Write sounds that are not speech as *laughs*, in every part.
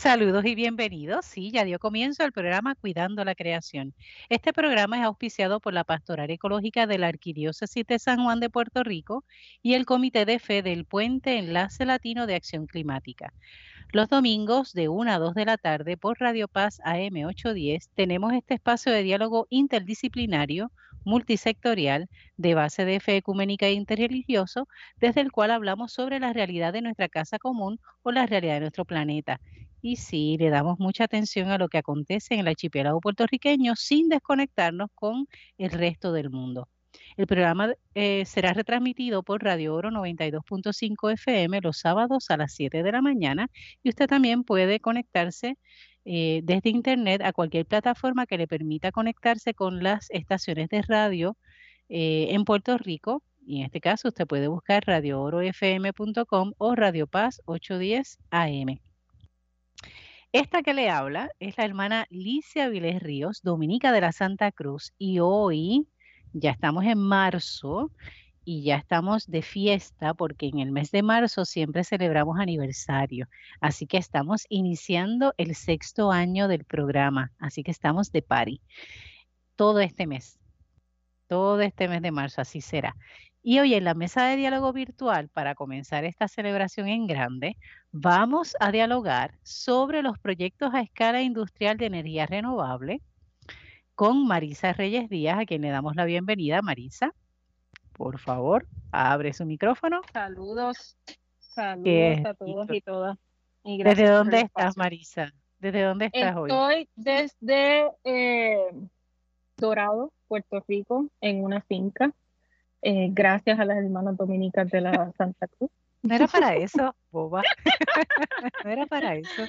Saludos y bienvenidos. Sí, ya dio comienzo el programa Cuidando la Creación. Este programa es auspiciado por la Pastoral Ecológica de la Arquidiócesis de San Juan de Puerto Rico y el Comité de Fe del Puente Enlace Latino de Acción Climática. Los domingos de 1 a 2 de la tarde por Radio Paz AM 810 tenemos este espacio de diálogo interdisciplinario multisectorial de base de fe ecuménica e interreligioso, desde el cual hablamos sobre la realidad de nuestra casa común o la realidad de nuestro planeta. Y sí, le damos mucha atención a lo que acontece en el archipiélago puertorriqueño sin desconectarnos con el resto del mundo. El programa eh, será retransmitido por Radio Oro 92.5 FM los sábados a las 7 de la mañana y usted también puede conectarse eh, desde Internet a cualquier plataforma que le permita conectarse con las estaciones de radio eh, en Puerto Rico. Y en este caso usted puede buscar radioorofm.com o Radio Paz 810 AM. Esta que le habla es la hermana Licia Vilés Ríos, dominica de la Santa Cruz, y hoy ya estamos en marzo y ya estamos de fiesta porque en el mes de marzo siempre celebramos aniversario. Así que estamos iniciando el sexto año del programa. Así que estamos de party todo este mes. Todo este mes de marzo, así será. Y hoy en la mesa de diálogo virtual, para comenzar esta celebración en grande, vamos a dialogar sobre los proyectos a escala industrial de energía renovable con Marisa Reyes Díaz, a quien le damos la bienvenida. Marisa por favor, abre su micrófono. Saludos, saludos a todos y todas. ¿Desde dónde estás, Marisa? ¿Desde dónde estás hoy? Estoy desde eh, Dorado, Puerto Rico, en una finca, eh, gracias a las hermanas dominicas de la *laughs* Santa Cruz. No era para eso, boba. *laughs* no era para eso.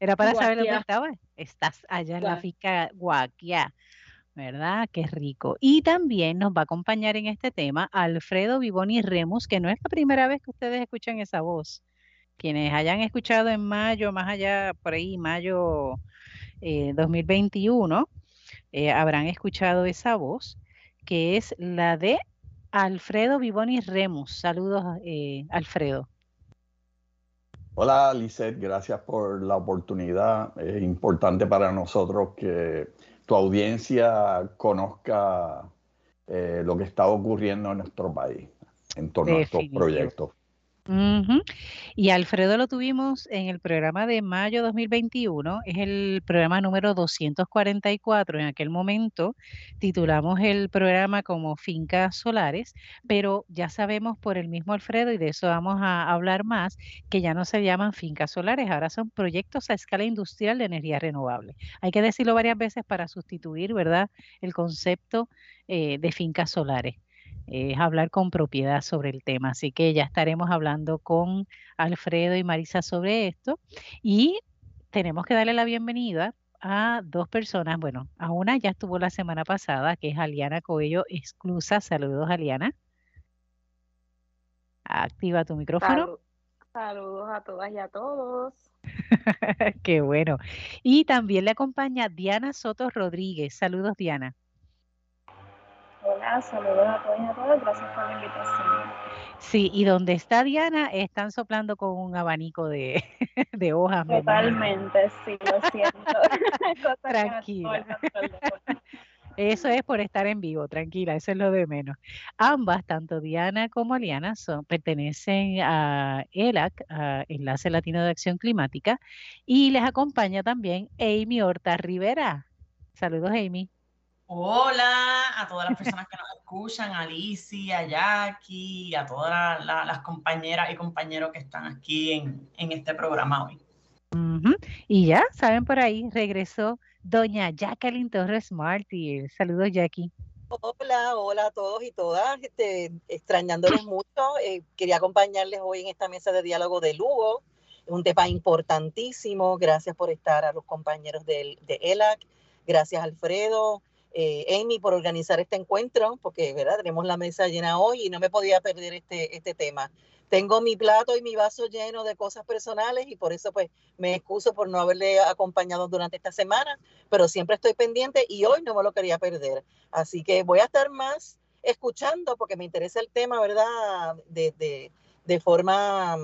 Era para saber dónde estabas. Estás allá en la finca Guaquia. ¿verdad? Qué rico. Y también nos va a acompañar en este tema Alfredo Vivoni Remus, que no es la primera vez que ustedes escuchan esa voz. Quienes hayan escuchado en mayo, más allá, por ahí, mayo 2021, eh, eh, habrán escuchado esa voz, que es la de Alfredo Vivoni Remus. Saludos, eh, Alfredo. Hola, Lizeth, gracias por la oportunidad. Es importante para nosotros que tu audiencia conozca eh, lo que está ocurriendo en nuestro país en torno a estos proyectos. Y Alfredo lo tuvimos en el programa de mayo 2021, es el programa número 244. En aquel momento titulamos el programa como Fincas Solares, pero ya sabemos por el mismo Alfredo, y de eso vamos a hablar más, que ya no se llaman fincas solares, ahora son proyectos a escala industrial de energía renovable. Hay que decirlo varias veces para sustituir, ¿verdad?, el concepto eh, de fincas solares es hablar con propiedad sobre el tema. Así que ya estaremos hablando con Alfredo y Marisa sobre esto. Y tenemos que darle la bienvenida a dos personas. Bueno, a una ya estuvo la semana pasada, que es Aliana Coello Exclusa. Saludos, Aliana. Activa tu micrófono. Saludos a todas y a todos. *laughs* Qué bueno. Y también le acompaña Diana Soto Rodríguez. Saludos, Diana. Saludos a todos y a todas. Gracias por la invitación. Sí, y donde está Diana, están soplando con un abanico de, *laughs* de hojas. Totalmente, sí, lo siento. *laughs* Tranquila. Eso es por estar en vivo, tranquila, eso es lo de menos. Ambas, tanto Diana como Aliana, son, pertenecen a ELAC, a Enlace Latino de Acción Climática, y les acompaña también Amy Horta Rivera. Saludos, Amy. Hola a todas las personas que nos escuchan, a Alicia, a Jackie, a todas las compañeras y compañeros que están aquí en, este programa hoy. Y ya, saben por ahí, regresó doña Jacqueline Torres Martí. Saludos, Jackie. Hola, hola a todos y todas, este, extrañándoles *clears throat* mucho. Eh, quería acompañarles hoy en esta mesa de diálogo de Lugo, un tema importantísimo. Gracias por estar a los compañeros de, de ELAC. Gracias, Alfredo. Eh, Amy por organizar este encuentro, porque ¿verdad? tenemos la mesa llena hoy y no me podía perder este, este tema. Tengo mi plato y mi vaso lleno de cosas personales y por eso pues me excuso por no haberle acompañado durante esta semana, pero siempre estoy pendiente y hoy no me lo quería perder. Así que voy a estar más escuchando porque me interesa el tema, ¿verdad? De, de, de forma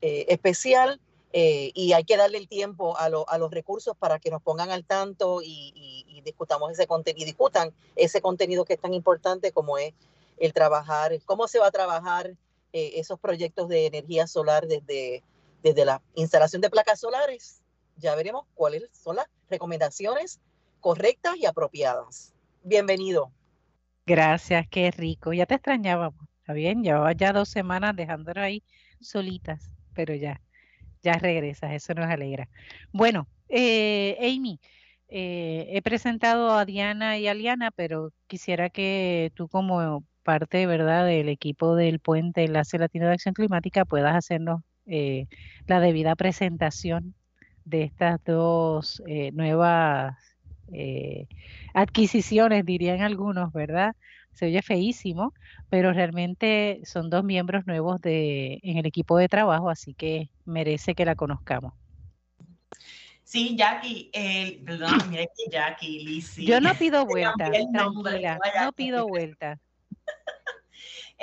eh, especial eh, y hay que darle el tiempo a, los recursos para que nos pongan al tanto y, discutamos ese contenido, y discutan ese contenido que es tan importante como es el trabajar, cómo se va a trabajar eh, esos proyectos de energía solar desde, desde la instalación de placas solares. Ya veremos cuáles son las recomendaciones correctas y apropiadas. Bienvenido. Gracias, qué rico. Ya te extrañábamos, está bien, llevaba ya dos semanas dejándonos ahí solitas, pero ya ya regresas, eso nos alegra. Bueno, eh, Amy, eh, he presentado a Diana y a Liana, pero quisiera que tú como parte, ¿verdad?, del equipo del Puente Enlace Latino de Acción Climática puedas hacernos eh, la debida presentación de estas dos nuevas adquisiciones, dirían algunos, ¿verdad? Se oye feísimo, pero realmente son dos miembros nuevos de, en el equipo de trabajo, así que merece que la conozcamos. Sí, Jackie, perdón, *clears throat* mira Jackie, Lizzie. Yo no pido *laughs* vuelta, tranquila, no pido vuelta. *laughs*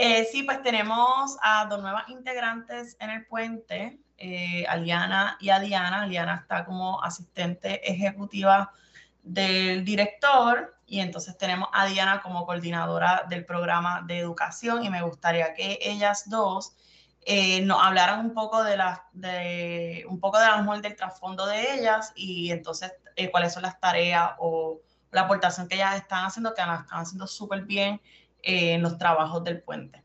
Eh, sí, pues tenemos a dos nuevas integrantes en el puente, eh, Aliana y Adiana. Aliana está como asistente ejecutiva del director y entonces tenemos a Diana como coordinadora del programa de educación y me gustaría que ellas dos eh, nos hablaran un poco de las de un poco de la del trasfondo de ellas y entonces eh, cuáles son las tareas o la aportación que ellas están haciendo que las están haciendo súper bien eh, en los trabajos del puente.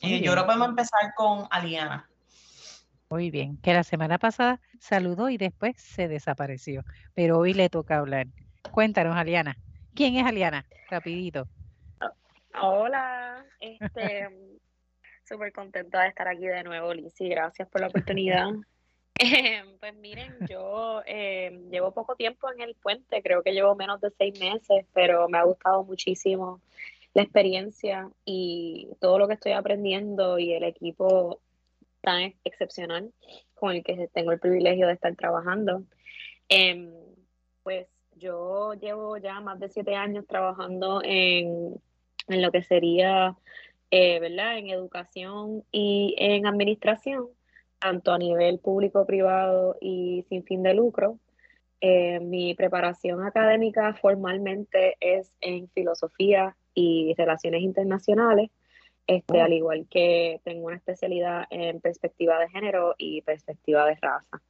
yo creo que podemos empezar con Aliana. Muy bien, que la semana pasada saludó y después se desapareció, pero hoy le toca hablar. Cuéntanos, Aliana. ¿Quién es Aliana? Rapidito. Hola, este, *laughs* súper contenta de estar aquí de nuevo, Lizzy. Gracias por la oportunidad. *laughs* Em, pues miren, yo em, llevo poco tiempo en el puente, creo que llevo menos de seis meses, pero me ha gustado muchísimo la experiencia y todo lo que estoy aprendiendo y el equipo tan excepcional con el que tengo el privilegio de estar trabajando. Em, pues yo llevo ya más de siete años trabajando en, lo que sería, eh, ¿verdad? En educación y en administración, tanto a nivel público, privado y sin fin de lucro. Eh, mi preparación académica formalmente es en filosofía y relaciones internacionales, este, al igual que tengo una especialidad en perspectiva de género y perspectiva de raza.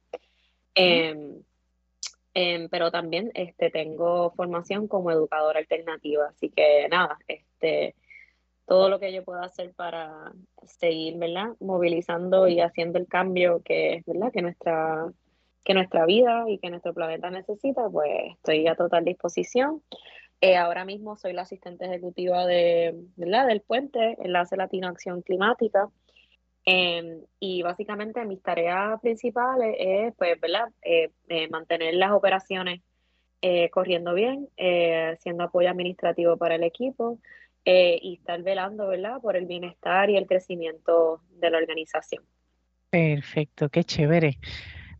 Em, pero también este, tengo formación como educadora alternativa, así que nada, este, todo lo que yo pueda hacer para seguir, ¿verdad? Movilizando y haciendo el cambio que, ¿verdad? Que nuestra, que nuestra vida y que nuestro planeta necesita, pues estoy a total disposición. Eh, ahora mismo soy la asistente ejecutiva de, ¿verdad? del puente Enlace Latino Acción Climática. Em, y básicamente mis tareas principales es, pues, ¿verdad? Eh, eh, mantener las operaciones eh, corriendo bien, siendo apoyo administrativo para el equipo y estar velando, ¿verdad? Por el bienestar y el crecimiento de la organización. Perfecto, qué chévere.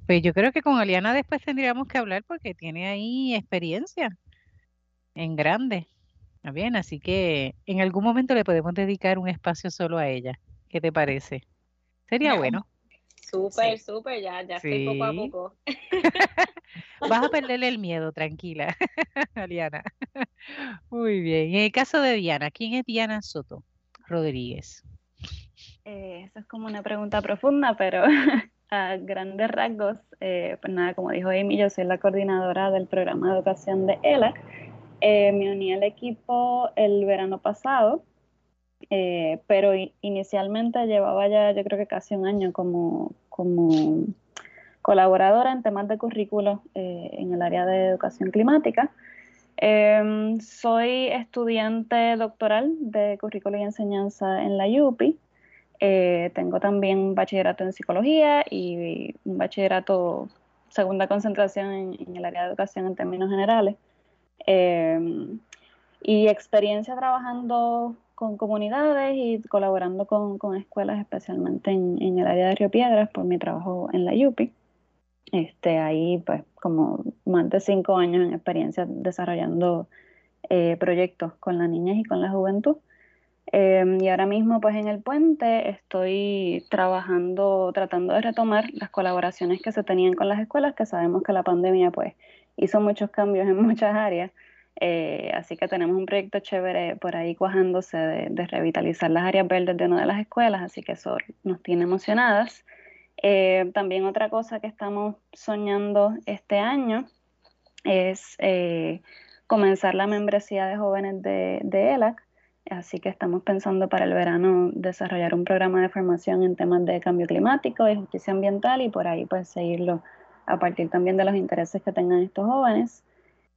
Pues yo creo que con Aliana después tendríamos que hablar porque tiene ahí experiencia en grande. Bien, así que en algún momento le podemos dedicar un espacio solo a ella. ¿Qué te parece? Sería bueno. Súper, súper, ya, ya estoy poco a poco. *laughs* Vas a *laughs* perderle el miedo, tranquila, *laughs* Diana. Muy bien. En el caso de Diana, ¿quién es Diana Soto Rodríguez? Eh, eso es como una pregunta profunda, pero a grandes rasgos, eh, pues nada, como dijo Amy, yo soy la coordinadora del programa de educación de ELAC. Eh, me uní al equipo el verano pasado eh, pero inicialmente llevaba ya yo creo que casi un año como, como colaboradora en temas de currículo eh, en el área de educación climática. Em, soy estudiante doctoral de currículo y enseñanza en la UPI. Eh, tengo también un bachillerato en psicología y un bachillerato, segunda concentración en, en el área de educación en términos generales. Em, y experiencia trabajando con comunidades y colaborando con, con escuelas, especialmente en, en, el área de Río Piedras, por mi trabajo en la UPI. Este, ahí, pues, como más de cinco años en experiencia desarrollando eh, proyectos con las niñas y con la juventud. Em, y ahora mismo, pues en el puente, estoy trabajando, tratando de retomar las colaboraciones que se tenían con las escuelas, que sabemos que la pandemia, pues, hizo muchos cambios en *laughs* muchas áreas. Eh, así que tenemos un proyecto chévere por ahí cuajándose de, revitalizar las áreas verdes de una de las escuelas, así que eso nos tiene emocionadas. Eh, también otra cosa que estamos soñando este año es eh, comenzar la membresía de jóvenes de, de ELAC. Así que estamos pensando para el verano desarrollar un programa de formación en temas de cambio climático y justicia ambiental y por ahí pues seguirlo a partir también de los intereses que tengan estos jóvenes.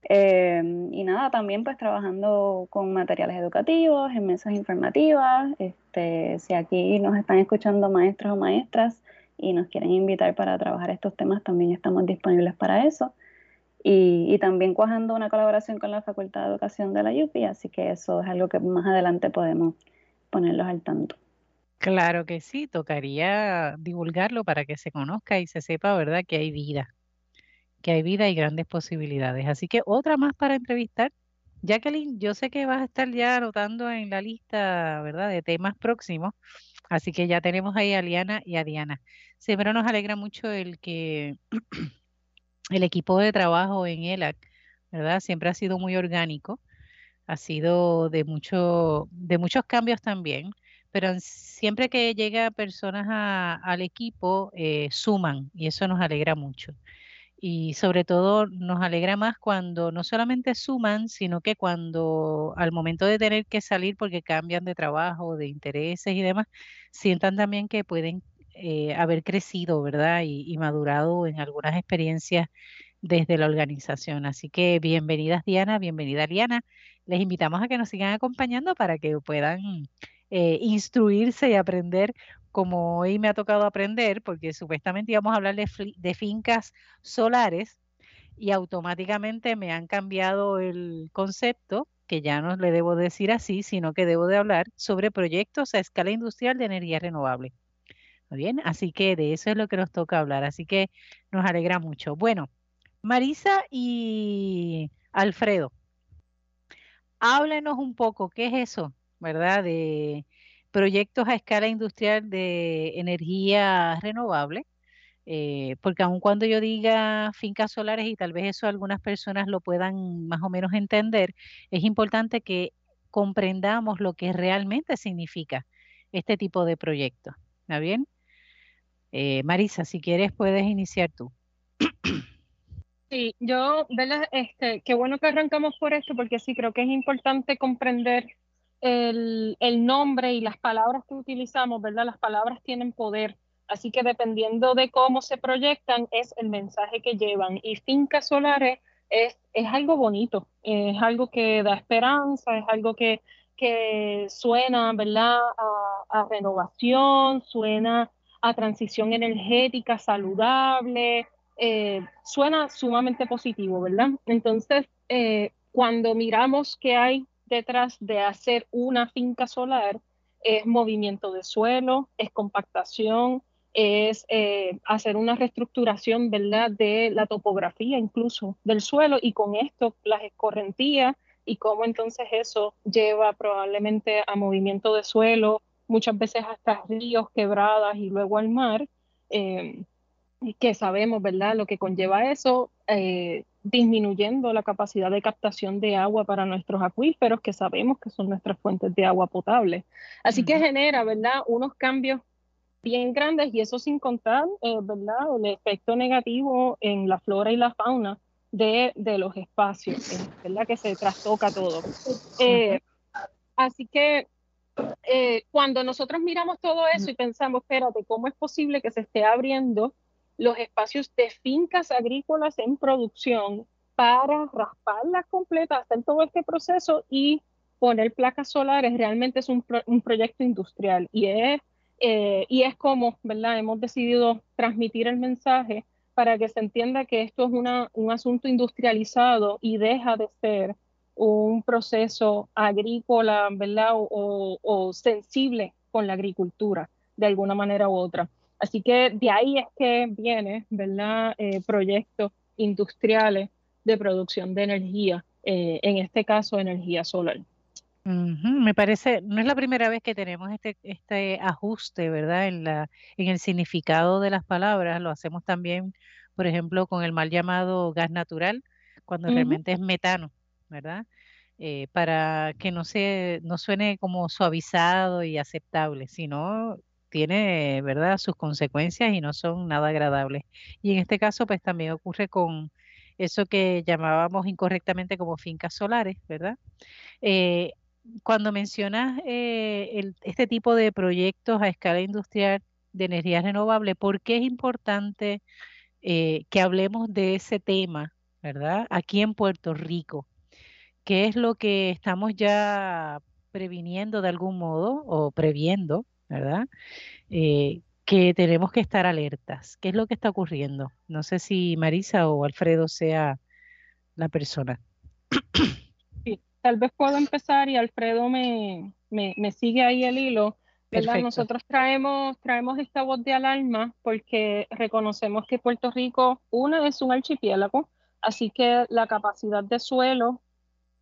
Eh, y nada, también pues trabajando con materiales educativos, en mesas informativas. Este, si aquí nos están escuchando maestros o maestras y nos quieren invitar para trabajar estos temas, también estamos disponibles para eso y, también cuajando una colaboración con la Facultad de Educación de la UPI, así que eso es algo que más adelante podemos ponerlos al tanto. Claro que sí, tocaría divulgarlo para que se conozca y se sepa, ¿verdad?, que hay vida, que hay vida y grandes posibilidades. Así que otra más para entrevistar. Jacqueline, yo sé que vas a estar ya anotando en la lista, ¿verdad?, de temas próximos. Así que ya tenemos ahí a Liana y a Diana. Siempre nos alegra mucho el que *clears throat* el equipo de trabajo en ELAC, ¿verdad? Siempre ha sido muy orgánico, ha sido de, mucho, de muchos cambios también, pero siempre que llega personas al equipo, eh, suman y eso nos alegra mucho. Y sobre todo nos alegra más cuando no solamente suman, sino que cuando al momento de tener que salir porque cambian de trabajo, de intereses y demás, sientan también que pueden eh, haber crecido, ¿verdad? Y, madurado en algunas experiencias desde la organización. Así que bienvenidas Diana, bienvenida Liana. Les invitamos a que nos sigan acompañando para que puedan eh, instruirse y aprender como hoy me ha tocado aprender, porque supuestamente íbamos a hablar de, fincas solares y automáticamente me han cambiado el concepto, que ya no le debo decir así, sino que debo de hablar sobre proyectos a escala industrial de energía renovable. Muy bien, así que de eso es lo que nos toca hablar, así que nos alegra mucho. Bueno, Marisa y Alfredo, háblenos un poco, ¿qué es eso, verdad? Proyectos a escala industrial de energía renovable, eh, porque aun cuando yo diga fincas solares y tal vez eso algunas personas lo puedan más o menos entender, es importante que comprendamos lo que realmente significa este tipo de proyectos. ¿Está bien? Eh, Marisa, si quieres puedes iniciar tú. Sí, yo, ¿verdad? Este, qué bueno que arrancamos por esto, porque sí creo que es importante comprender el, el, nombre y las palabras que utilizamos, ¿verdad? Las palabras tienen poder, así que dependiendo de cómo se proyectan, es el mensaje que llevan. Y fincas solares es, es algo bonito, es algo que da esperanza, es algo que, que suena, ¿verdad? A, a renovación, suena a transición energética saludable, eh, suena sumamente positivo, ¿verdad? Entonces, eh, cuando miramos qué hay detrás de hacer una finca solar, es movimiento de suelo, es compactación, es eh, hacer una reestructuración, ¿verdad?, de la topografía incluso del suelo y con esto las escorrentías y cómo entonces eso lleva probablemente a movimiento de suelo, muchas veces hasta ríos, quebradas y luego al mar, eh, que sabemos, ¿verdad?, lo que conlleva eso, eh, disminuyendo la capacidad de captación de agua para nuestros acuíferos, que sabemos que son nuestras fuentes de agua potable. Así que genera, ¿verdad?, unos cambios bien grandes y eso sin contar, eh, ¿verdad?, el efecto negativo en la flora y la fauna de, de los espacios, ¿verdad?, que se trastoca todo. así que eh, cuando nosotros miramos todo eso y pensamos, espérate, ¿cómo es posible que se esté abriendo los espacios de fincas agrícolas en producción para rasparlas completas, hacer todo este proceso y poner placas solares? Realmente es un, proyecto industrial y es, eh, y es como, ¿verdad? Hemos decidido transmitir el mensaje para que se entienda que esto es un asunto industrializado y deja de ser un proceso agrícola, ¿verdad? O, sensible con la agricultura, de alguna manera u otra. Así que de ahí es que viene, ¿verdad? Eh, proyectos industriales de producción de energía, eh, en este caso energía solar. Me parece, no es la primera vez que tenemos este, este ajuste, ¿verdad? En la, en el significado de las palabras. Lo hacemos también, por ejemplo, con el mal llamado gas natural, cuando realmente es metano, ¿verdad? Eh, para que no se, no suene como suavizado y aceptable, sino tiene, ¿verdad?, sus consecuencias y no son nada agradables. Y en este caso, pues también ocurre con eso que llamábamos incorrectamente como fincas solares, ¿verdad? Eh, cuando mencionas eh, este tipo de proyectos a escala industrial de energía renovable, ¿por qué es importante eh, que hablemos de ese tema, ¿verdad? Aquí en Puerto Rico. ¿Qué es lo que estamos ya previniendo de algún modo o previendo, ¿verdad? Eh, que tenemos que estar alertas. ¿Qué es lo que está ocurriendo? No sé si Marisa o Alfredo sea la persona. tal vez puedo empezar y Alfredo me, me, sigue ahí el hilo. ¿verdad? Nosotros traemos, traemos esta voz de alarma porque reconocemos que Puerto Rico, una, es un archipiélago, así que la capacidad de suelo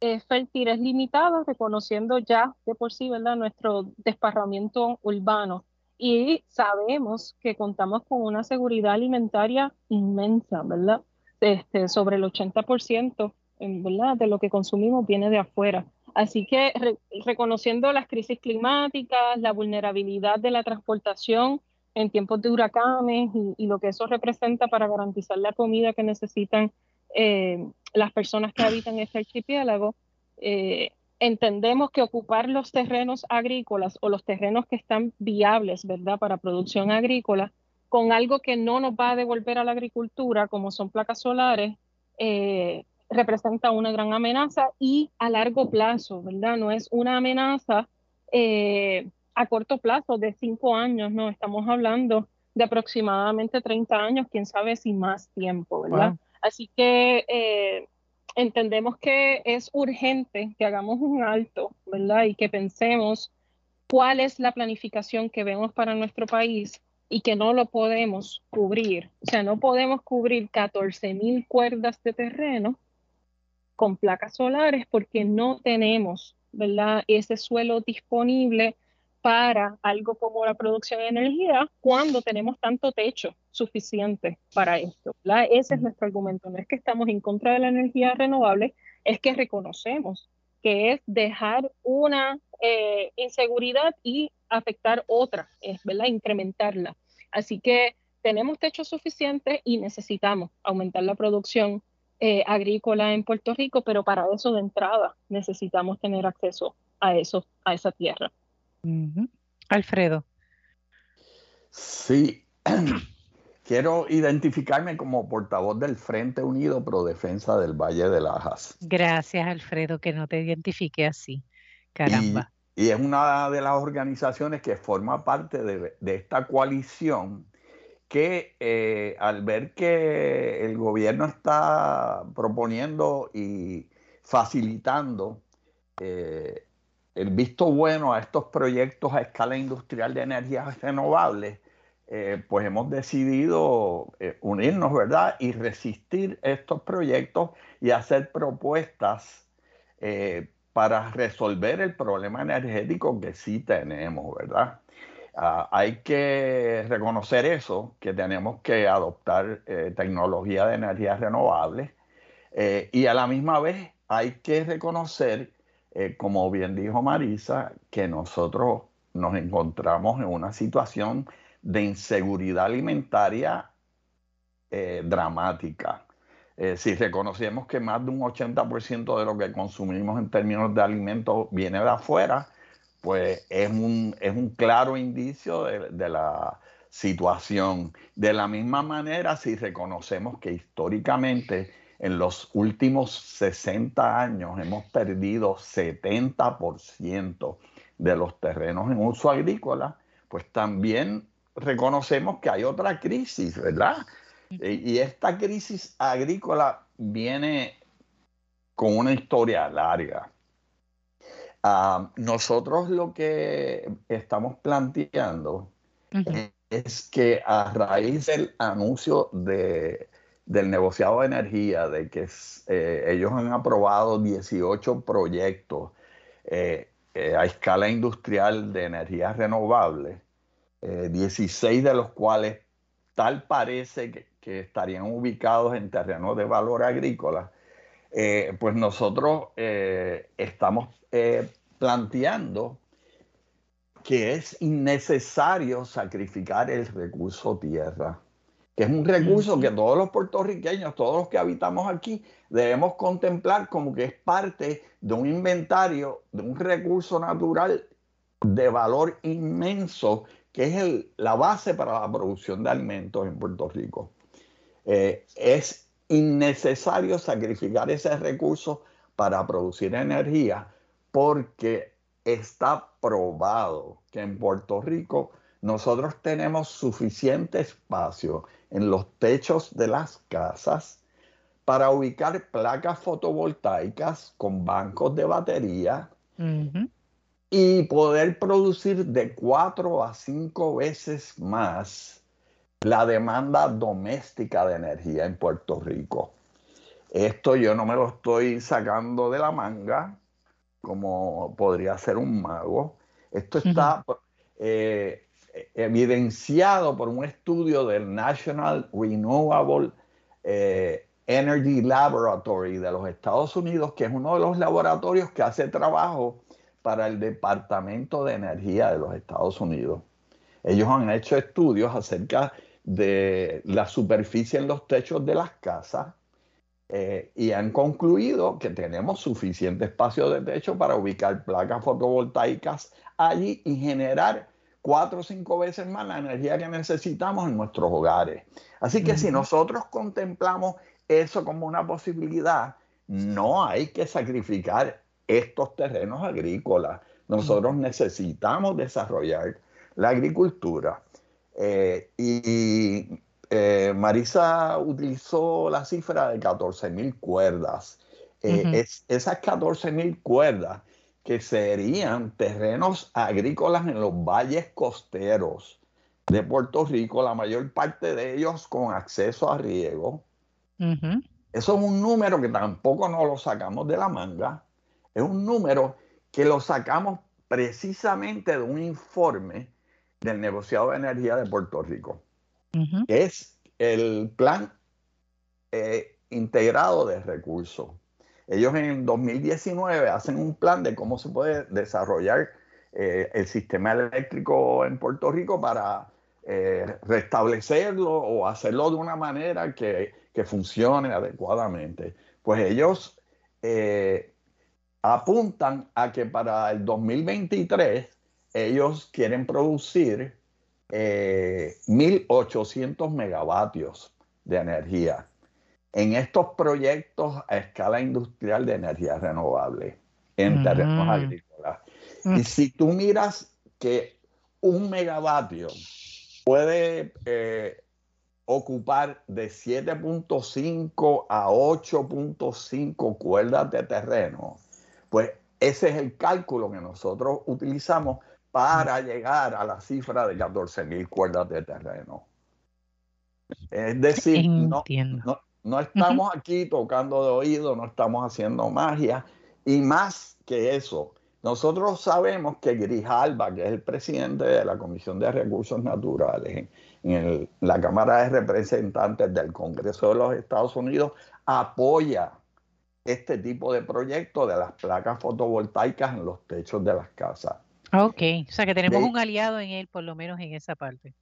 es fértil es limitada, reconociendo ya de por sí ¿verdad? nuestro desparramiento urbano. Y sabemos que contamos con una seguridad alimentaria inmensa, ¿verdad? Este, sobre el 80% ¿verdad? de lo que consumimos viene de afuera. Así que reconociendo las crisis climáticas, la vulnerabilidad de la transportación en tiempos de huracanes y, lo que eso representa para garantizar la comida que necesitan eh, las personas que habitan este archipiélago, eh, entendemos que ocupar los terrenos agrícolas o los terrenos que están viables, ¿verdad?, para producción agrícola, con algo que no nos va a devolver a la agricultura, como son placas solares, eh, representa una gran amenaza y a largo plazo, ¿verdad? No es una amenaza eh, a corto plazo de cinco años, no, estamos hablando de aproximadamente 30 años, quién sabe si más tiempo, ¿verdad? Así que eh, entendemos que es urgente que hagamos un alto, ¿verdad? Y que pensemos cuál es la planificación que vemos para nuestro país y que no lo podemos cubrir. O sea, no podemos cubrir 14 mil cuerdas de terreno con placas solares porque no tenemos, ¿verdad? Ese suelo disponible para algo como la producción de energía cuando tenemos tanto techo suficiente para esto. ¿verdad? Ese es nuestro argumento. No es que estamos en contra de la energía renovable, es que reconocemos que es dejar una eh, inseguridad y afectar otra, es verdad, incrementarla. Así que tenemos techo suficiente y necesitamos aumentar la producción eh, agrícola en Puerto Rico, pero para eso de entrada necesitamos tener acceso a eso, a esa tierra. Alfredo. Sí, *clears throat* quiero identificarme como portavoz del Frente Unido Pro Defensa del Valle de Lajas. Gracias, Alfredo, que no te identifique así. Caramba. Y, es una de las organizaciones que forma parte de, de esta coalición que eh, al ver que el gobierno está proponiendo y facilitando eh, el visto bueno a estos proyectos a escala industrial de energías renovables, eh, pues hemos decidido unirnos, ¿verdad? Y resistir estos proyectos y hacer propuestas para resolver el problema energético que sí tenemos, ¿verdad? Ah, hay que reconocer eso, que tenemos que adoptar eh, tecnología de energía renovable eh, y a la misma vez hay que reconocer, eh, como bien dijo Marisa, que nosotros nos encontramos en una situación de inseguridad alimentaria dramática. si reconocemos que más de un 80% de lo que consumimos en términos de alimentos viene de afuera, pues es un, es un claro indicio de, la situación. De la misma manera, si reconocemos que históricamente en los últimos 60 años hemos perdido 70% de los terrenos en uso agrícola, pues también reconocemos que hay otra crisis, ¿verdad? Y esta crisis agrícola viene con una historia larga. Ah, nosotros lo que estamos planteando es que a raíz del anuncio de, del negociado de energía, de que eh, ellos han aprobado 18 proyectos eh, eh, a escala industrial de energías renovables, 16 de los cuales tal parece que, estarían ubicados en terrenos de valor agrícola, pues nosotros estamos planteando que es innecesario sacrificar el recurso tierra que es un recurso que todos los puertorriqueños, todos los que habitamos aquí, debemos contemplar como que es parte de un inventario, de un recurso natural de valor inmenso, que es la base para la producción de alimentos en Puerto Rico. Eh, es innecesario sacrificar ese recurso para producir energía porque está probado que en Puerto Rico nosotros tenemos suficiente espacio en los techos de las casas para ubicar placas fotovoltaicas con bancos de batería y poder producir de cuatro a cinco veces más la demanda doméstica de energía en Puerto Rico. Esto yo no me lo estoy sacando de la manga, como podría ser un mago. Esto está evidenciado por un estudio del National Renewable eh, Energy Laboratory de los Estados Unidos, que es uno de los laboratorios que hace trabajo para el Departamento de Energía de los Estados Unidos. Ellos han hecho estudios acerca de la superficie en los techos de las casas eh, y han concluido que tenemos suficiente espacio de techo para ubicar placas fotovoltaicas allí y generar cuatro o cinco veces más la energía que necesitamos en nuestros hogares. Así que si nosotros contemplamos eso como una posibilidad, no hay que sacrificar estos terrenos agrícolas. Nosotros necesitamos desarrollar la agricultura. Eh, y eh, Marisa utilizó la cifra de 14 mil cuerdas. Eh, esas 14 mil cuerdas que serían terrenos agrícolas en los valles costeros de Puerto Rico, la mayor parte de ellos con acceso a riego. Eso es un número que tampoco nos lo sacamos de la manga, es un número que lo sacamos precisamente de un informe del negociado de energía de Puerto Rico, que es el plan eh, integrado de recursos. Ellos en 2019 hacen un plan de cómo se puede desarrollar eh, el sistema eléctrico en Puerto Rico para eh, restablecerlo o hacerlo de una manera que, funcione adecuadamente. Pues ellos eh, apuntan a que para el 2023 ellos quieren producir 1.800 megavatios de energía en estos proyectos a escala industrial de energía renovable en terrenos agrícolas. Y si tú miras que un megavatio puede eh, ocupar de 7.5 a 8.5 cuerdas de terreno, pues ese es el cálculo que nosotros utilizamos para llegar a la cifra de 14.000 cuerdas de terreno. Es decir, no, no estamos aquí tocando de oído, no estamos haciendo magia. Y más que eso, nosotros sabemos que Grijalba, que es el presidente de la Comisión de Recursos Naturales en, la Cámara de Representantes del Congreso de los Estados Unidos, apoya este tipo de proyectos de las placas fotovoltaicas en los techos de las casas. Ok, o sea que tenemos un aliado en él, por lo menos en esa parte.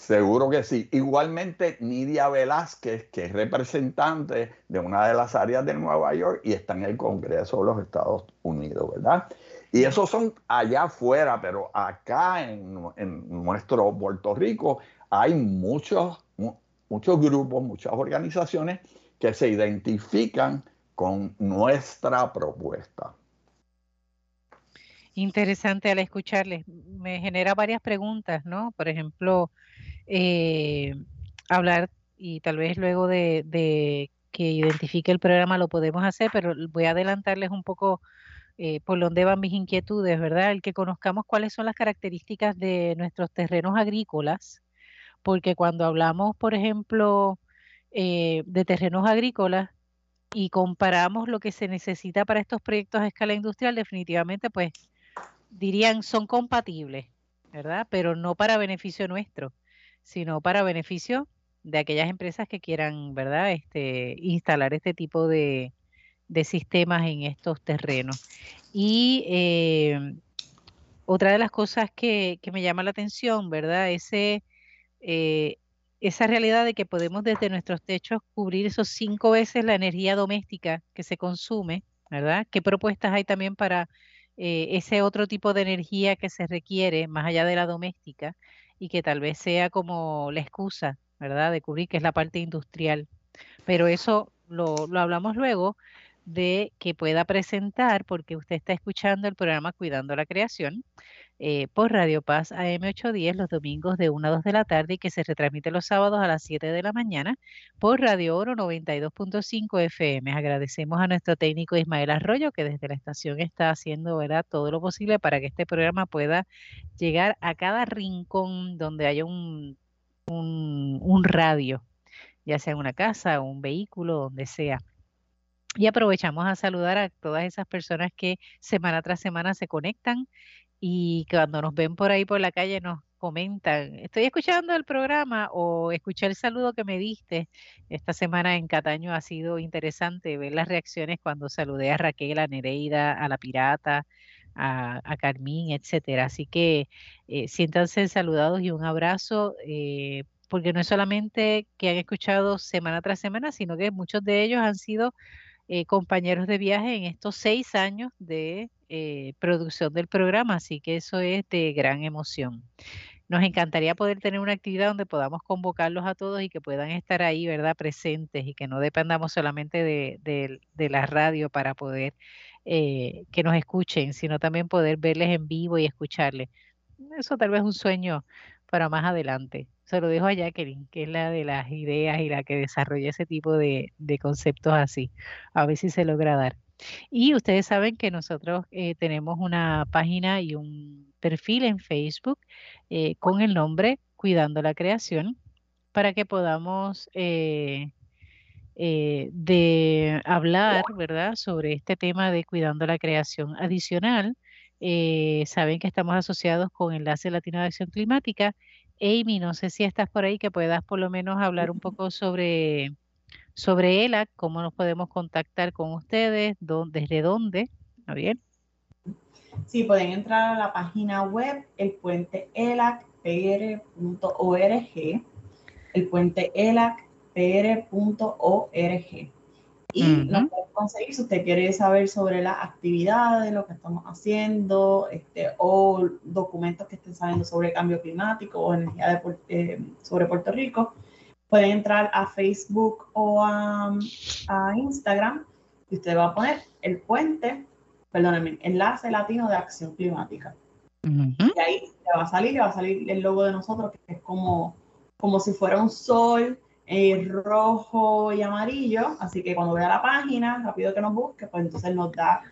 Seguro que sí. Igualmente, Nidia Velázquez, que es representante de una de las áreas de Nueva York y está en el Congreso de los Estados Unidos, ¿verdad? Y esos son allá afuera, pero acá en, nuestro Puerto Rico hay muchos, muchos grupos, muchas organizaciones que se identifican con nuestra propuesta. Interesante al escucharles. Me genera varias preguntas, ¿no? Por ejemplo, eh, hablar y tal vez luego de, que identifique el programa lo podemos hacer, pero voy a adelantarles un poco eh, por dónde van mis inquietudes, ¿verdad? El que conozcamos cuáles son las características de nuestros terrenos agrícolas, porque cuando hablamos, por ejemplo, eh, de terrenos agrícolas, y comparamos lo que se necesita para estos proyectos a escala industrial, definitivamente pues dirían son compatibles, ¿verdad? Pero no para beneficio nuestro, sino para beneficio de aquellas empresas que quieran, ¿verdad? Este, instalar este tipo de, sistemas en estos terrenos. Y eh, otra de las cosas que, que, me llama la atención, ¿verdad? Ese, eh, esa realidad de que podemos desde nuestros techos cubrir esos cinco veces la energía doméstica que se consume, ¿verdad? ¿Qué propuestas hay también para eh, ese otro tipo de energía que se requiere más allá de la doméstica y que tal vez sea como la excusa, ¿verdad? De cubrir, que es la parte industrial. Pero eso lo, lo hablamos luego de que pueda presentar, porque usted está escuchando el programa Cuidando la Creación eh, por Radio Paz AM810 los domingos de 1 a 2 de la tarde y que se retransmite los sábados a las 7 de la mañana por Radio Oro 92.5 FM. Agradecemos a nuestro técnico Ismael Arroyo que desde la estación está haciendo ¿verdad? todo lo posible para que este programa pueda llegar a cada rincón donde haya un, un, un radio, ya sea en una casa un vehículo, donde sea. Y aprovechamos a saludar a todas esas personas que semana tras semana se conectan y cuando nos ven por ahí por la calle nos comentan, estoy escuchando el programa o escuché el saludo que me diste. Esta semana en Cataño ha sido interesante ver las reacciones cuando saludé a Raquel, a Nereida, a la Pirata, a, a Carmín, etcétera. Así que eh, siéntanse saludados y un abrazo. Eh, porque no es solamente que han escuchado semana tras semana, sino que muchos de ellos han sido eh, compañeros de viaje en estos seis años de eh, producción del programa, así que eso es de gran emoción. Nos encantaría poder tener una actividad donde podamos convocarlos a todos y que puedan estar ahí, ¿verdad?, presentes y que no dependamos solamente de, la radio para poder eh, que nos escuchen, sino también poder verles en vivo y escucharles. Eso tal vez es un sueño para más adelante. Se lo dejo a Jacqueline, que es la de las ideas y la que desarrolla ese tipo de, de conceptos así. A ver si se logra dar. Y ustedes saben que nosotros eh, tenemos una página y un perfil en Facebook eh, con el nombre Cuidando la Creación para que podamos eh, de hablar, ¿verdad?, sobre este tema de Cuidando la Creación. Adicional, saben que estamos asociados con Enlace Latino de Acción Climática. Amy, no sé si estás por ahí, que puedas por lo menos hablar un *laughs* poco sobre sobre ELAC, cómo nos podemos contactar con ustedes, desde dónde, ¿está bien? Sí, pueden entrar a la página web elpuenteelacpr.org, elpuenteelacpr.org. Y nos pueden conseguir si usted quiere saber sobre las actividades, lo que estamos haciendo, este, o documentos que estén sabiendo sobre cambio climático o energía de, eh, sobre Puerto Rico pueden entrar a Facebook o a, Instagram y usted va a poner el puente, perdónenme, enlace latino de acción climática. Y ahí le va a salir, le va a salir el logo de nosotros, que es como, como si fuera un sol eh, rojo y amarillo. Así que cuando vea la página, rápido que nos busque, pues entonces nos da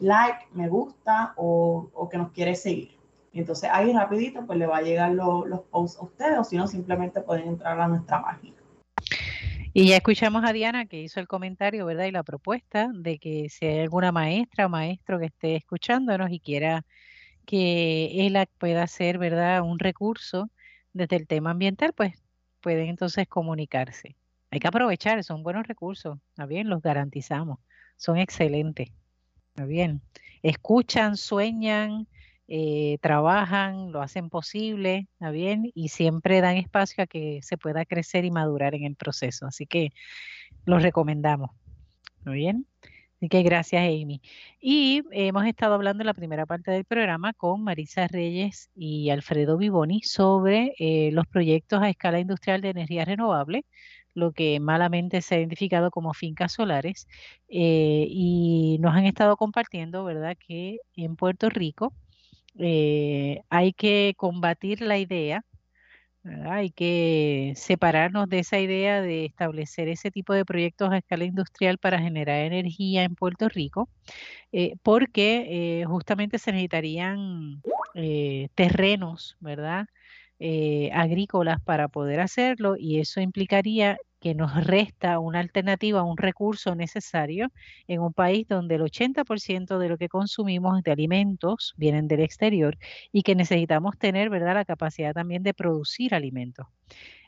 like, me gusta o, o que nos quiere seguir. Y entonces ahí rapidito pues le va a llegar los posts a ustedes o si no simplemente pueden entrar a nuestra página. Y ya escuchamos a Diana que hizo el comentario, ¿verdad? Y la propuesta de que si hay alguna maestra o maestro que esté escuchándonos y quiera que él pueda hacer, ¿verdad? Un recurso desde el tema ambiental, pues pueden entonces comunicarse. Hay que aprovechar, son buenos recursos, ¿está bien? Los garantizamos, son excelentes, ¿está bien? Escuchan, sueñan, eh, trabajan, lo hacen posible, ¿está bien? Y siempre dan espacio a que se pueda crecer y madurar en el proceso. Así que los recomendamos, ¿está bien? Así que gracias, Amy. Y hemos estado hablando en la primera parte del programa con Marisa Reyes y Alfredo Vivoni sobre eh, los proyectos a escala industrial de energía renovable, lo que malamente se ha identificado como fincas solares, eh, y nos han estado compartiendo, ¿verdad?, que en Puerto Rico eh, hay que combatir la idea, hay que separarnos de esa idea de establecer ese tipo de proyectos a escala industrial para generar energía en Puerto Rico, eh, porque eh, justamente se necesitarían terrenos, ¿verdad? agrícolas para poder hacerlo y eso implicaría que nos *laughs* resta una alternativa, un recurso necesario en un país donde el 80% de lo que consumimos de alimentos vienen del exterior y que necesitamos tener, ¿verdad?, la capacidad también de producir alimentos.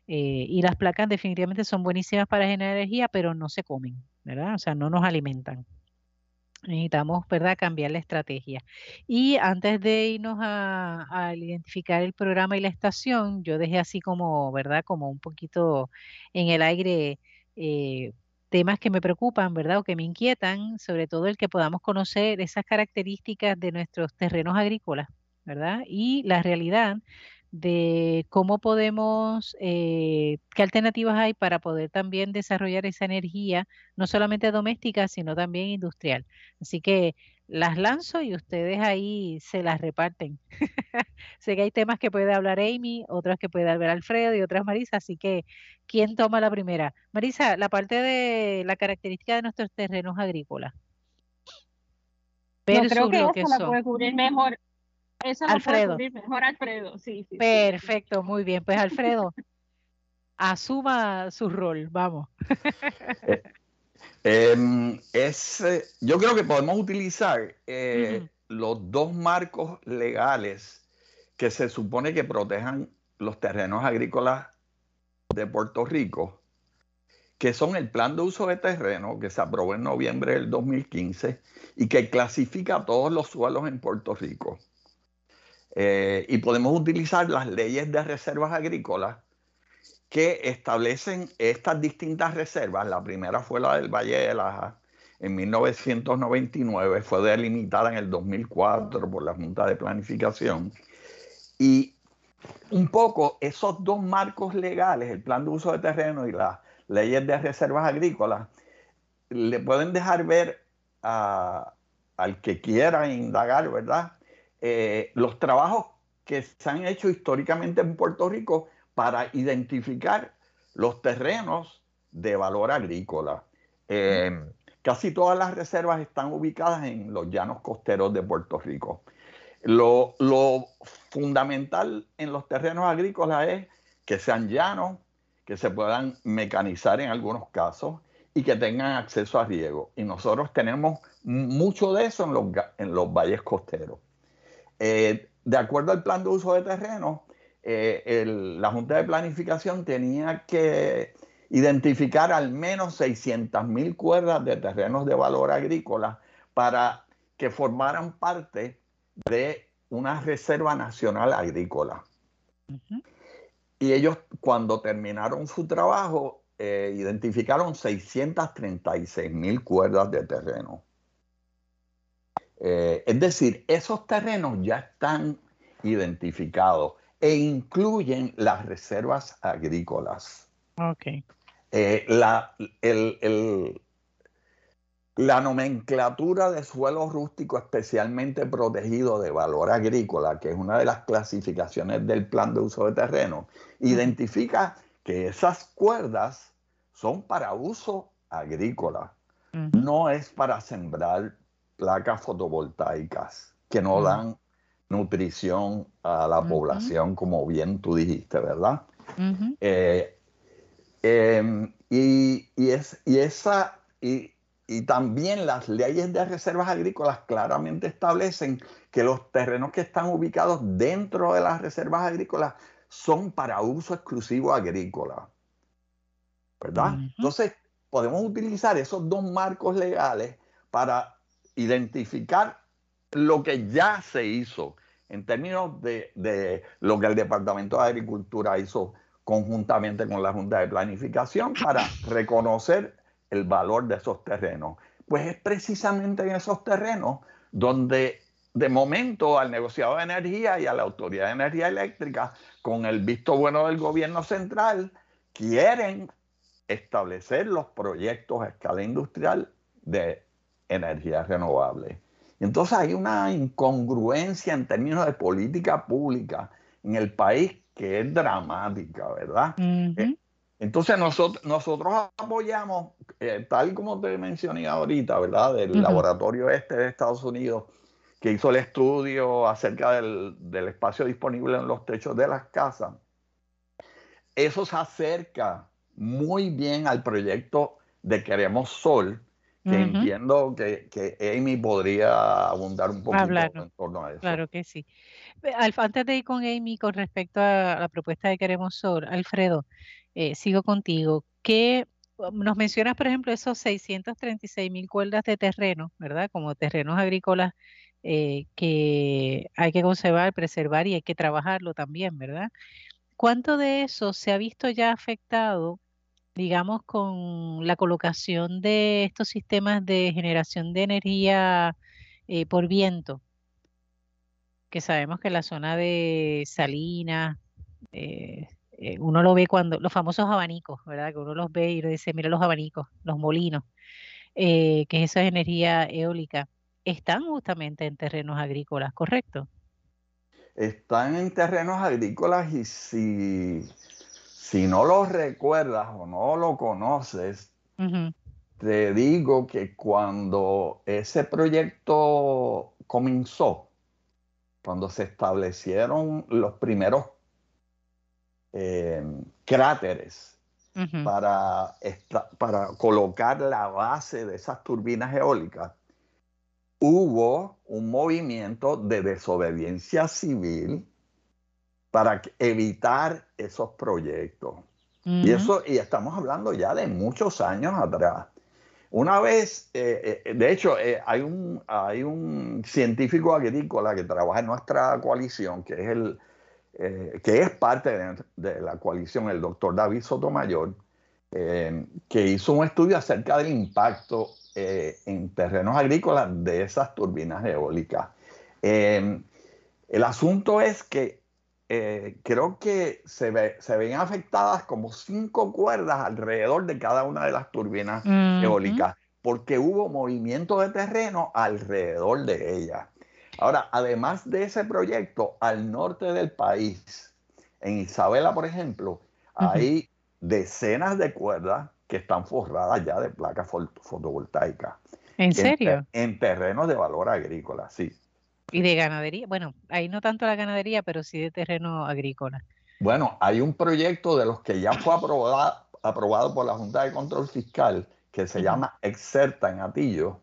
Eh, y las placas definitivamente son buenísimas para generar energía, pero no se comen, ¿verdad? O sea, no nos alimentan. Necesitamos, ¿verdad?, cambiar la estrategia. Y antes de irnos a, identificar el programa y la estación, yo dejé así como, ¿verdad?, como un poquito en el aire eh, temas que me preocupan, ¿verdad?, o que me inquietan, sobre todo el que podamos conocer esas características de nuestros terrenos agrícolas, ¿verdad? Y la realidad de cómo podemos, eh, qué alternativas hay para poder también desarrollar esa energía, no solamente doméstica, sino también industrial. Así que las lanzo y ustedes ahí se las reparten. *laughs* sé que hay temas que puede hablar Amy, otros que puede hablar Alfredo y otras Marisa, así que ¿quién toma la primera? Marisa, la parte de la característica de nuestros terrenos agrícolas. Yo creo que, eso la puede cubrir mejor eso Alfredo. mejor Alfredo, sí, sí. Perfecto, muy bien. Pues Alfredo, asuma su rol, vamos. *laughs* Eh, em, es, yo creo que podemos utilizar eh, los dos marcos legales que se supone que protejan los terrenos agrícolas de Puerto Rico, que son el plan de uso de terreno que se aprobó en noviembre del 2015 y que clasifica todos los suelos en Puerto Rico. Eh, y podemos utilizar las leyes de reservas agrícolas que establecen estas distintas reservas. La primera fue la del Valle de Laja en 1999, fue delimitada en el 2004 por la Junta de Planificación. Y un poco esos dos marcos legales, el plan de uso de terreno y las leyes de reservas agrícolas, le pueden dejar ver al que quiera indagar, ¿verdad? Eh, los trabajos que se han hecho históricamente en Puerto Rico para identificar los terrenos de valor agrícola. Eh, casi todas las reservas están ubicadas en los llanos costeros de Puerto Rico. Lo, lo, fundamental en los terrenos agrícolas es que sean llanos, que se puedan mecanizar en algunos casos y que tengan acceso a riego. Y nosotros tenemos mucho de eso en los, en los valles costeros. Eh, de acuerdo al plan de uso de terreno, eh, la Junta de Planificación tenía que identificar al menos 600 mil cuerdas de terrenos de valor agrícola para que formaran parte de una reserva nacional agrícola. Y ellos cuando terminaron su trabajo eh, identificaron 636 mil cuerdas de terreno. Eh, es decir, esos terrenos ya están identificados e incluyen las reservas agrícolas. Ok. Eh, la, la nomenclatura de suelo rústico especialmente protegido de valor agrícola, que es una de las clasificaciones del plan de uso de terreno, identifica que esas cuerdas son para uso agrícola, no es para sembrar placas fotovoltaicas que no dan nutrición a la población, como bien tú dijiste, ¿verdad? Eh, em, y, es, y, esa, y, también las leyes de reservas agrícolas claramente establecen que los terrenos que están ubicados dentro de las reservas agrícolas son para uso exclusivo agrícola. ¿Verdad? Entonces, podemos utilizar esos dos marcos legales para identificar lo que ya se hizo en términos de, lo que el Departamento de Agricultura hizo conjuntamente con la Junta de Planificación para reconocer el valor de esos terrenos. Pues es precisamente en esos terrenos donde de momento al negociado de energía y a la Autoridad de Energía Eléctrica, con el visto bueno del gobierno central, quieren establecer los proyectos a escala industrial de energía renovable. Entonces hay una incongruencia en términos de política pública en el país que es dramática, ¿verdad? Eh, entonces nosotros, nosotros apoyamos, eh, tal como te mencioné ahorita, ¿verdad? Del laboratorio este de Estados Unidos, que hizo el estudio acerca del, del espacio disponible en los techos de las casas. Eso se acerca muy bien al proyecto de Queremos Sol, que entiendo que, que, Amy podría abundar un poquito en torno a eso. Claro que sí. Antes de ir con Amy con respecto a la propuesta de Queremos Sol, Alfredo, eh, sigo contigo. ¿Qué nos mencionas, por ejemplo, esos 636 mil cuerdas de terreno, ¿verdad? Como terrenos agrícolas eh, que hay que conservar, preservar y hay que trabajarlo también, ¿verdad? ¿Cuánto de eso se ha visto ya afectado, digamos, con la colocación de estos sistemas de generación de energía eh, por viento? Que sabemos que la zona de Salinas, eh, eh, uno lo ve cuando, los famosos abanicos, ¿verdad? Que uno los ve y dice, mira los abanicos, los molinos, que esa energía eólica, están justamente en terrenos agrícolas, ¿correcto? Están en terrenos agrícolas y si, si no lo recuerdas o no lo conoces, te digo que cuando ese proyecto comenzó, cuando se establecieron los primeros eh, cráteres para, para colocar la base de esas turbinas eólicas, hubo un movimiento de desobediencia civil para evitar esos proyectos. Y eso, y estamos hablando ya de muchos años atrás. Una vez, eh, eh, de hecho, hay, un, hay un científico agrícola que trabaja en nuestra coalición, que es el eh, que es parte de, la coalición, el doctor David Sotomayor, eh, que hizo un estudio acerca del impacto eh, en terrenos agrícolas de esas turbinas eólicas. el asunto es que creo que se, ven afectadas como cinco cuerdas alrededor de cada una de las turbinas eólicas, porque hubo movimiento de terreno alrededor de ellas. Ahora, además de ese proyecto, al norte del país, en Isabela, por ejemplo, hay decenas de cuerdas que están forradas ya de placas fotovoltaicas. ¿En serio? En, terrenos de valor agrícola, sí. ¿Y de ganadería? Bueno, ahí no tanto la ganadería, pero sí de terreno agrícola. Bueno, hay un proyecto de los que ya fue aprobado, aprobado por la Junta de Control Fiscal que se llama Exerta en Atillo,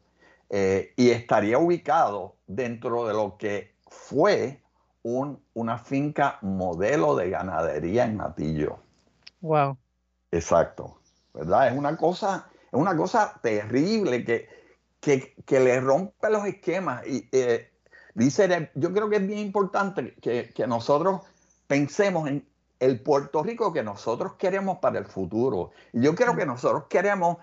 eh, y estaría ubicado dentro de lo que fue una finca modelo de ganadería en Matillo. Wow. Exacto. ¿Verdad? Es una cosa, es una cosa terrible que, que, le rompe los esquemas. Y eh, dice, yo creo que es bien importante que, que nosotros pensemos en el Puerto Rico que nosotros queremos para el futuro. Y yo creo que nosotros queremos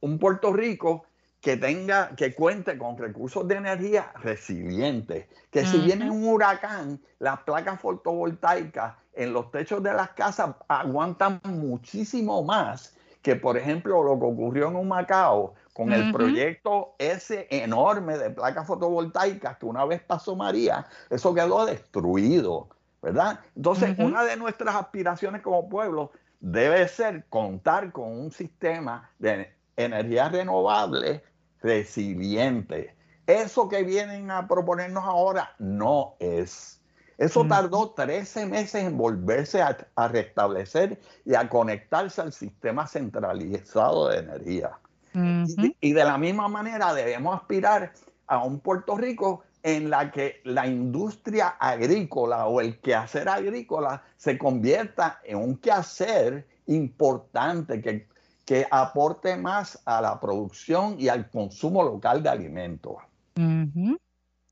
un Puerto Rico que tenga, que cuente con recursos de energía resilientes, que si viene un huracán, las placas fotovoltaicas en los techos de las casas aguantan muchísimo más que, por ejemplo, lo que ocurrió en un Macao con el proyecto ese enorme de placas fotovoltaicas que una vez pasó María, eso quedó destruido, ¿verdad? Entonces, una de nuestras aspiraciones como pueblo debe ser contar con un sistema de energía renovable resiliente. Eso que vienen a proponernos ahora no es. Eso tardó 13 meses en volverse a, restablecer y a conectarse al sistema centralizado de energía. y, y, de la misma manera debemos aspirar a un Puerto Rico en la que la industria agrícola o el quehacer agrícola se convierta en un quehacer importante que que aporte más a la producción y al consumo local de alimentos.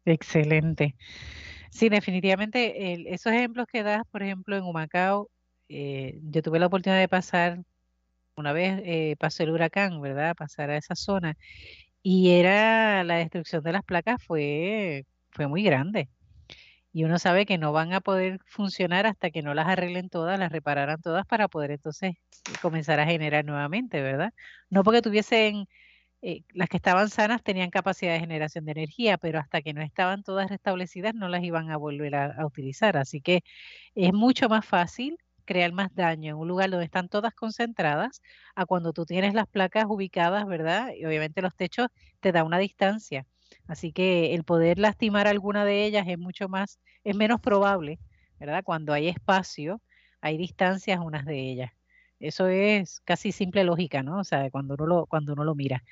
Excelente. Sí, definitivamente esos ejemplos que das, por ejemplo, en Humacao, eh, yo tuve la oportunidad de pasar, una vez eh, pasó el huracán, ¿verdad? Pasar a esa zona y era la destrucción de las placas fue, fue muy grande y uno sabe que no van a poder funcionar hasta que no las arreglen todas, las repararan todas para poder entonces comenzar a generar nuevamente, ¿verdad? No porque tuviesen, eh, las que estaban sanas tenían capacidad de generación de energía, pero hasta que no estaban todas restablecidas no las iban a volver a, utilizar. Así que es mucho más fácil crear más daño en un lugar donde están todas concentradas a cuando tú tienes las placas ubicadas, ¿verdad? Y obviamente los techos te da una distancia. Así que el poder lastimar alguna de ellas es mucho más, es menos probable, ¿verdad? Cuando hay espacio, hay distancias unas de ellas. Eso es casi simple lógica, ¿no? O sea, cuando uno lo, cuando uno lo mira.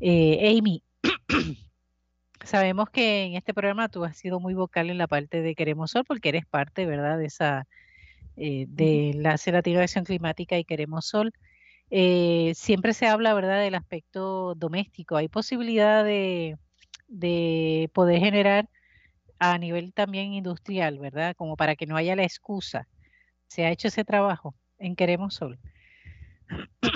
Eh, Amy, *clears throat* sabemos que en este programa tú has sido muy vocal en la parte de Queremos Sol, porque eres parte, ¿verdad?, de esa, eh, de la Latino de Acción Climática y Queremos Sol. Eh, siempre se habla, ¿verdad?, del aspecto doméstico. ¿Hay posibilidad de, de poder generar a nivel también industrial, ¿verdad? Como para que no haya la excusa. ¿Se ha hecho ese trabajo en Queremos Sol?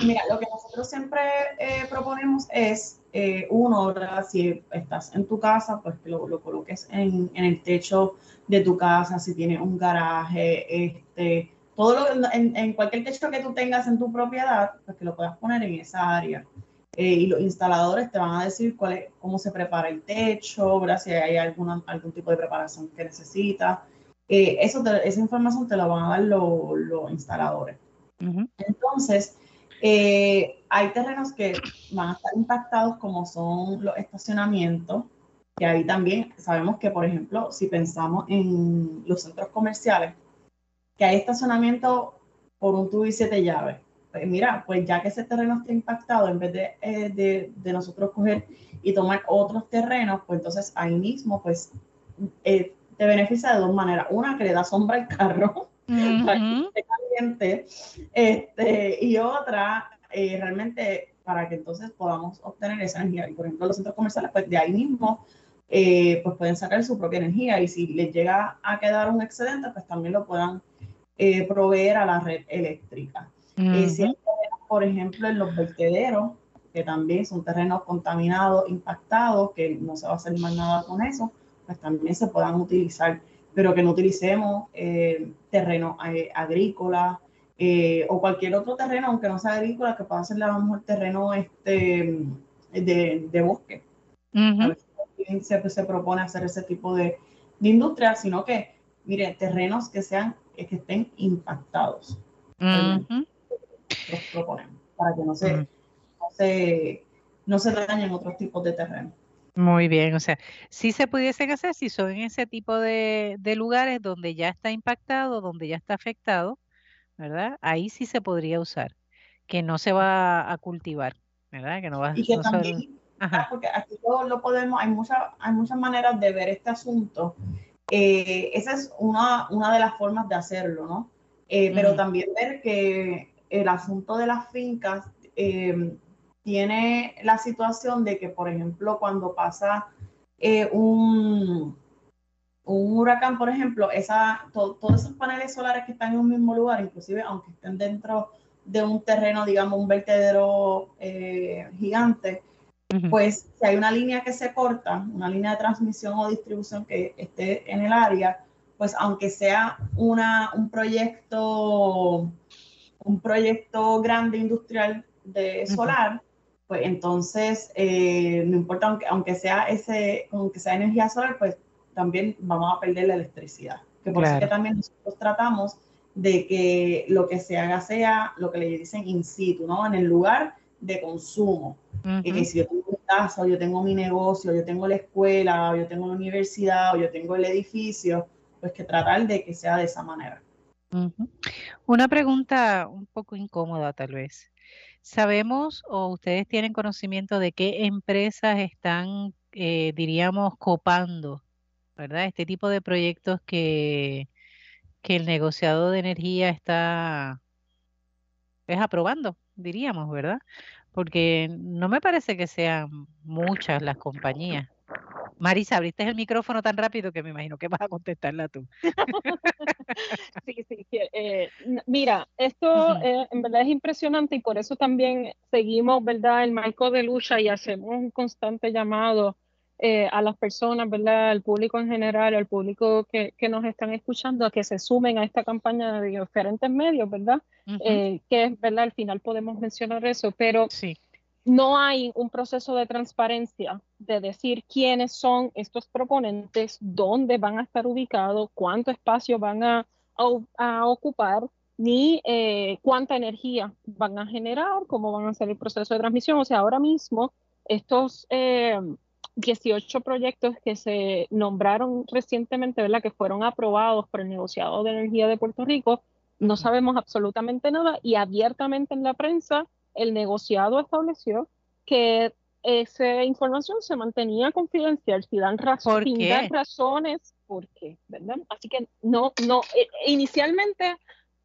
Mira, lo que nosotros siempre eh, proponemos es, eh, uno, ¿verdad? si estás en tu casa, pues que lo, coloques en, el techo de tu casa, si tienes un garaje, este, todo lo, en, en, cualquier techo que tú tengas en tu propiedad, pues que lo puedas poner en esa área. Eh, y los instaladores te van a decir cuál es, cómo se prepara el techo, ¿verdad? si hay alguna, algún tipo de preparación que necesita. eso esa información te la van a dar los instaladores. Entonces, eh, hay terrenos que van a estar impactados como son los estacionamientos, que ahí también sabemos que, por ejemplo, si pensamos en los centros comerciales, que hay estacionamiento por un tubo y siete llaves. Pues mira, pues ya que ese terreno está impactado, en vez de, eh, de, nosotros coger y tomar otros terrenos, pues entonces ahí mismo, pues eh, te beneficia de dos maneras. Una, que le da sombra al carro, *laughs* caliente, este, y otra, eh, realmente para que entonces podamos obtener esa energía. Y por ejemplo, los centros comerciales, pues de ahí mismo, eh, pues pueden sacar su propia energía y si les llega a quedar un excedente, pues también lo puedan eh, proveer a la red eléctrica. por ejemplo, en los vertederos, que también son terrenos contaminados, impactados, que no se va a hacer más nada con eso, pues también se puedan utilizar pero que no utilicemos eh, terreno eh, agrícola eh, o cualquier otro terreno, aunque no sea agrícola, que pueda ser a lo mejor terreno este, de, bosque. a veces se, se, propone hacer ese tipo de, industria, sino que, mire, terrenos que sean, que estén impactados. Los proponemos, para que no se, no se, no se dañen otros tipos de terrenos. Muy bien, o sea, si se pudiesen hacer si son en ese tipo de, lugares donde ya está impactado, donde ya está afectado, ¿verdad? Ahí sí se podría usar, que no se va a cultivar, ¿verdad? Que no va y que también, porque aquí lo, podemos, hay muchas, hay muchas maneras de ver este asunto. Eh, esa es una, una de las formas de hacerlo, ¿no? Eh, pero también ver que el asunto de las fincas eh, tiene la situación de que, por ejemplo, cuando pasa eh, un, un, huracán, por ejemplo, esa, todos esos paneles solares que están en un mismo lugar, inclusive aunque estén dentro de un terreno, digamos, un vertedero eh, gigante, pues si hay una línea que se corta, una línea de transmisión o distribución que esté en el área, pues aunque sea una, un proyecto un proyecto grande industrial de solar, pues entonces, eh, no importa, aunque, aunque, sea ese, aunque sea energía solar, pues también vamos a perder la electricidad. Que por eso que también nosotros tratamos de que lo que se haga sea lo que le dicen in situ, ¿no? En el lugar de consumo. Y si yo tengo mi casa, o yo tengo mi negocio, yo tengo la escuela, o yo tengo la universidad, o yo tengo el edificio, pues que tratar de que sea de esa manera. Una pregunta un poco incómoda tal vez. ¿Sabemos o ustedes tienen conocimiento de qué empresas están, eh, diríamos, copando, ¿verdad? Este tipo de proyectos que, que el negociado de energía está es aprobando, diríamos, ¿verdad? Porque no me parece que sean muchas las compañías. Marisa, abriste el micrófono tan rápido que me imagino que vas a contestarla tú. *laughs* sí, sí. Eh, mira, esto eh, en verdad es impresionante y por eso también seguimos, ¿verdad?, el marco de lucha y hacemos un constante llamado eh, a las personas, ¿verdad?, al público en general, al público que, que, nos están escuchando, a que se sumen a esta campaña de diferentes medios, ¿verdad? que, ¿verdad?, al final podemos mencionar eso, pero... Sí no hay un proceso de transparencia de decir quiénes son estos proponentes, dónde van a estar ubicados, cuánto espacio van a, ocupar, ni eh, cuánta energía van a generar, cómo van a ser el proceso de transmisión. O sea, ahora mismo estos 18 eh, proyectos que se nombraron recientemente, ¿verdad? que fueron aprobados por el negociado de energía de Puerto Rico, No sabemos absolutamente nada y abiertamente en la prensa el negociado estableció que esa información se mantenía confidencial, si dan, razón, sin dar razones, ¿por qué? ¿verdad? Así que no, no, e, inicialmente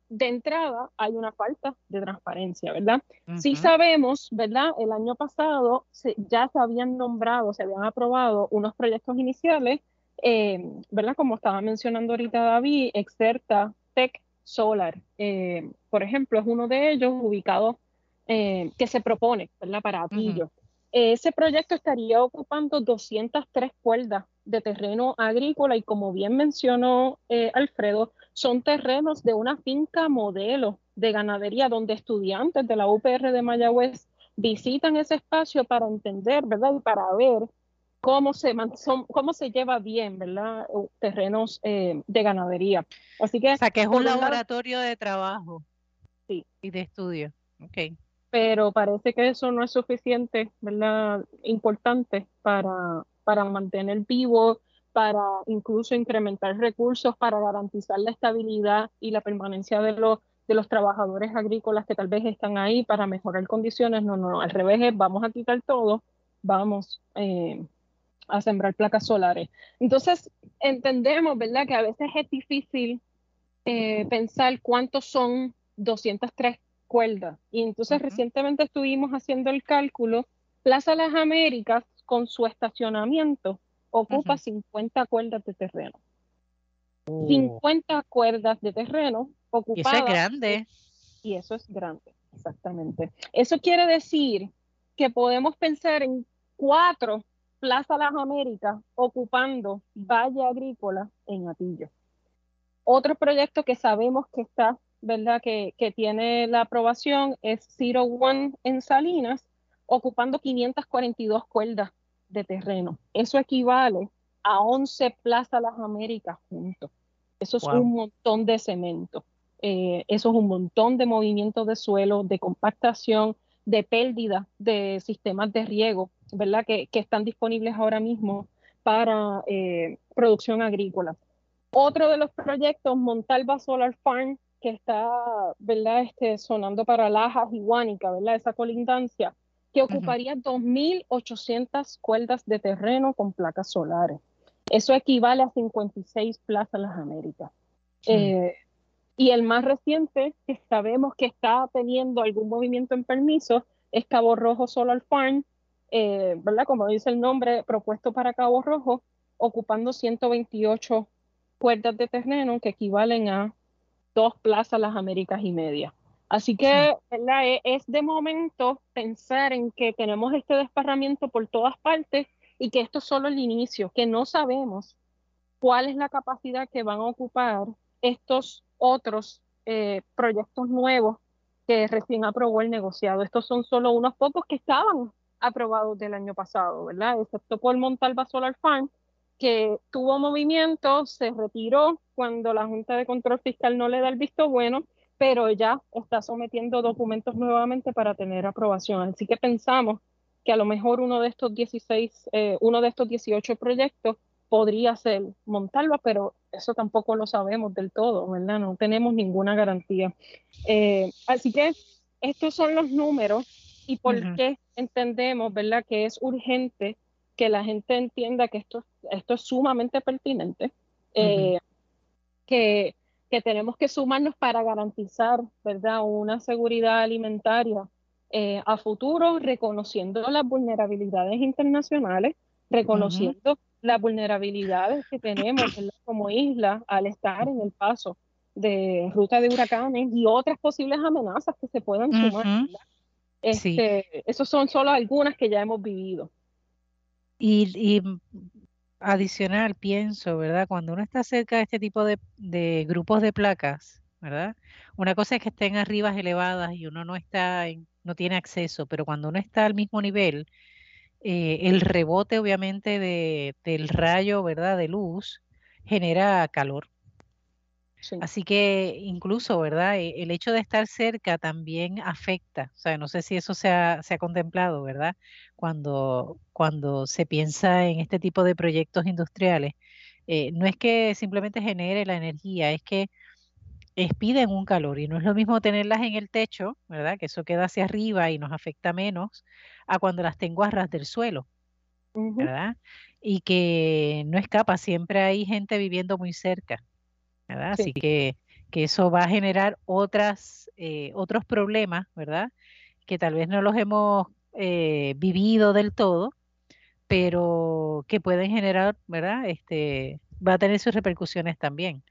de entrada hay una falta de transparencia, ¿verdad? Sí sabemos, ¿verdad? El año pasado ya se habían nombrado, se habían aprobado unos proyectos iniciales, eh, ¿verdad? Como estaba mencionando ahorita David, Exerta, Tech, Solar, eh, por ejemplo, es uno de ellos ubicado eh, que se propone, ¿verdad? Para Atillo. Ese proyecto estaría ocupando 203 cuerdas de terreno agrícola y como bien mencionó Alfredo, son terrenos de una finca modelo de ganadería donde estudiantes de la UPR de Mayagüez visitan ese espacio para entender, ¿verdad? Y para ver cómo se, cómo se lleva bien, ¿verdad? Terrenos eh, de ganadería. Así que... O sea, que es un laboratorio de trabajo sí. y de estudio. Ok. Pero parece que eso no es suficiente, ¿verdad? Importante para, para mantener vivo para incluso incrementar recursos para garantizar la estabilidad y la permanencia de los, de los trabajadores agrícolas que tal vez están ahí para mejorar condiciones. No, no, no, al revés es vamos a quitar todo, vamos eh, a sembrar placas solares. Entonces, entendemos, ¿verdad?, que a veces es difícil eh, pensar cuántos son 203 cuerdas. Y entonces recientemente estuvimos haciendo el cálculo, Plaza Las Américas, con su estacionamiento, ocupa 50 cuerdas de terreno. 50 cuerdas de terreno ocupadas. Y eso es grande. Y eso es grande, exactamente. Eso quiere decir que podemos pensar en cuatro Plaza Las Américas ocupando Valle Agrícola en Atillo. Otro proyecto que sabemos que está, ¿verdad? Que, que tiene la aprobación es Zero One en Salinas, ocupando 542 cuerdas de terreno. Eso equivale a 11 Plaza Las Américas juntos. Eso es un montón de cemento. Eh, eso es un montón de movimientos de suelo, de compactación, de pérdida de sistemas de riego, ¿verdad? Que, están disponibles ahora mismo para eh, producción agrícola. Otro de los proyectos, Montalva Solar Farm, que está, ¿verdad? Este, sonando para Lajas y Guánica, ¿verdad? Esa colindancia que ocuparía 2.800 cuerdas de terreno con placas solares. Eso equivale a 56 plazas Las Américas. Eh, y el más reciente, que sabemos que está teniendo algún movimiento en permiso, es Cabo Rojo Solar Farm, eh, ¿verdad? Como dice el nombre, propuesto para Cabo Rojo, ocupando 128 cuerdas de terreno que equivalen a dos plazas Las Américas y media. Así que ¿verdad? E, es de momento pensar en que tenemos este desparramiento por todas partes y que esto es solo el inicio, que no sabemos cuál es la capacidad que van a ocupar estos otros eh, proyectos nuevos que recién aprobó el negociado. Estos son solo unos pocos que estaban aprobados del año pasado, ¿verdad? Excepto por Montalva Solar Farm, que tuvo movimiento, se retiró cuando la Junta de Control Fiscal no le da el visto bueno pero ya está sometiendo documentos nuevamente para tener aprobación. Así que pensamos que a lo mejor uno de estos 16, eh, uno de estos 18 proyectos podría ser Montalva, pero eso tampoco lo sabemos del todo, ¿verdad? No tenemos ninguna garantía. Eh, así que estos son los números y por qué entendemos, ¿verdad? Que es urgente que la gente entienda que esto, esto es sumamente pertinente, eh, que que tenemos que sumarnos para garantizar, ¿verdad?, una seguridad alimentaria eh, a futuro, reconociendo las vulnerabilidades internacionales, reconociendo las vulnerabilidades que tenemos *coughs* como isla al estar en el paso de ruta de huracanes y otras posibles amenazas que se puedan sumar. Este, Esos son solo algunas que ya hemos vivido. Y, y adicional, pienso, ¿verdad? Cuando uno está cerca de este tipo de, grupos de placas, ¿verdad? Una cosa es que estén arriba elevadas y uno no está, no tiene acceso, pero cuando uno está al mismo nivel, eh, el rebote obviamente de, del rayo, ¿verdad? De luz genera calor. Así que incluso, ¿verdad? E, el hecho de estar cerca también afecta. O sea, no sé si eso se ha, se ha contemplado, ¿verdad? Cuando, cuando se piensa en este tipo de proyectos industriales. Eh, no es que simplemente genere la energía, es que expiden un calor y no es lo mismo tenerlas en el techo, ¿verdad? Que eso queda hacia arriba y nos afecta menos a cuando las tengo a ras del suelo, ¿verdad? Y que no escapa, siempre hay gente viviendo muy cerca, ¿verdad? Así que, que eso va a generar otras, eh, otros problemas, ¿verdad? Que tal vez no los hemos eh, vivido del todo, pero que pueden generar, ¿verdad? Este, va a tener sus repercusiones también.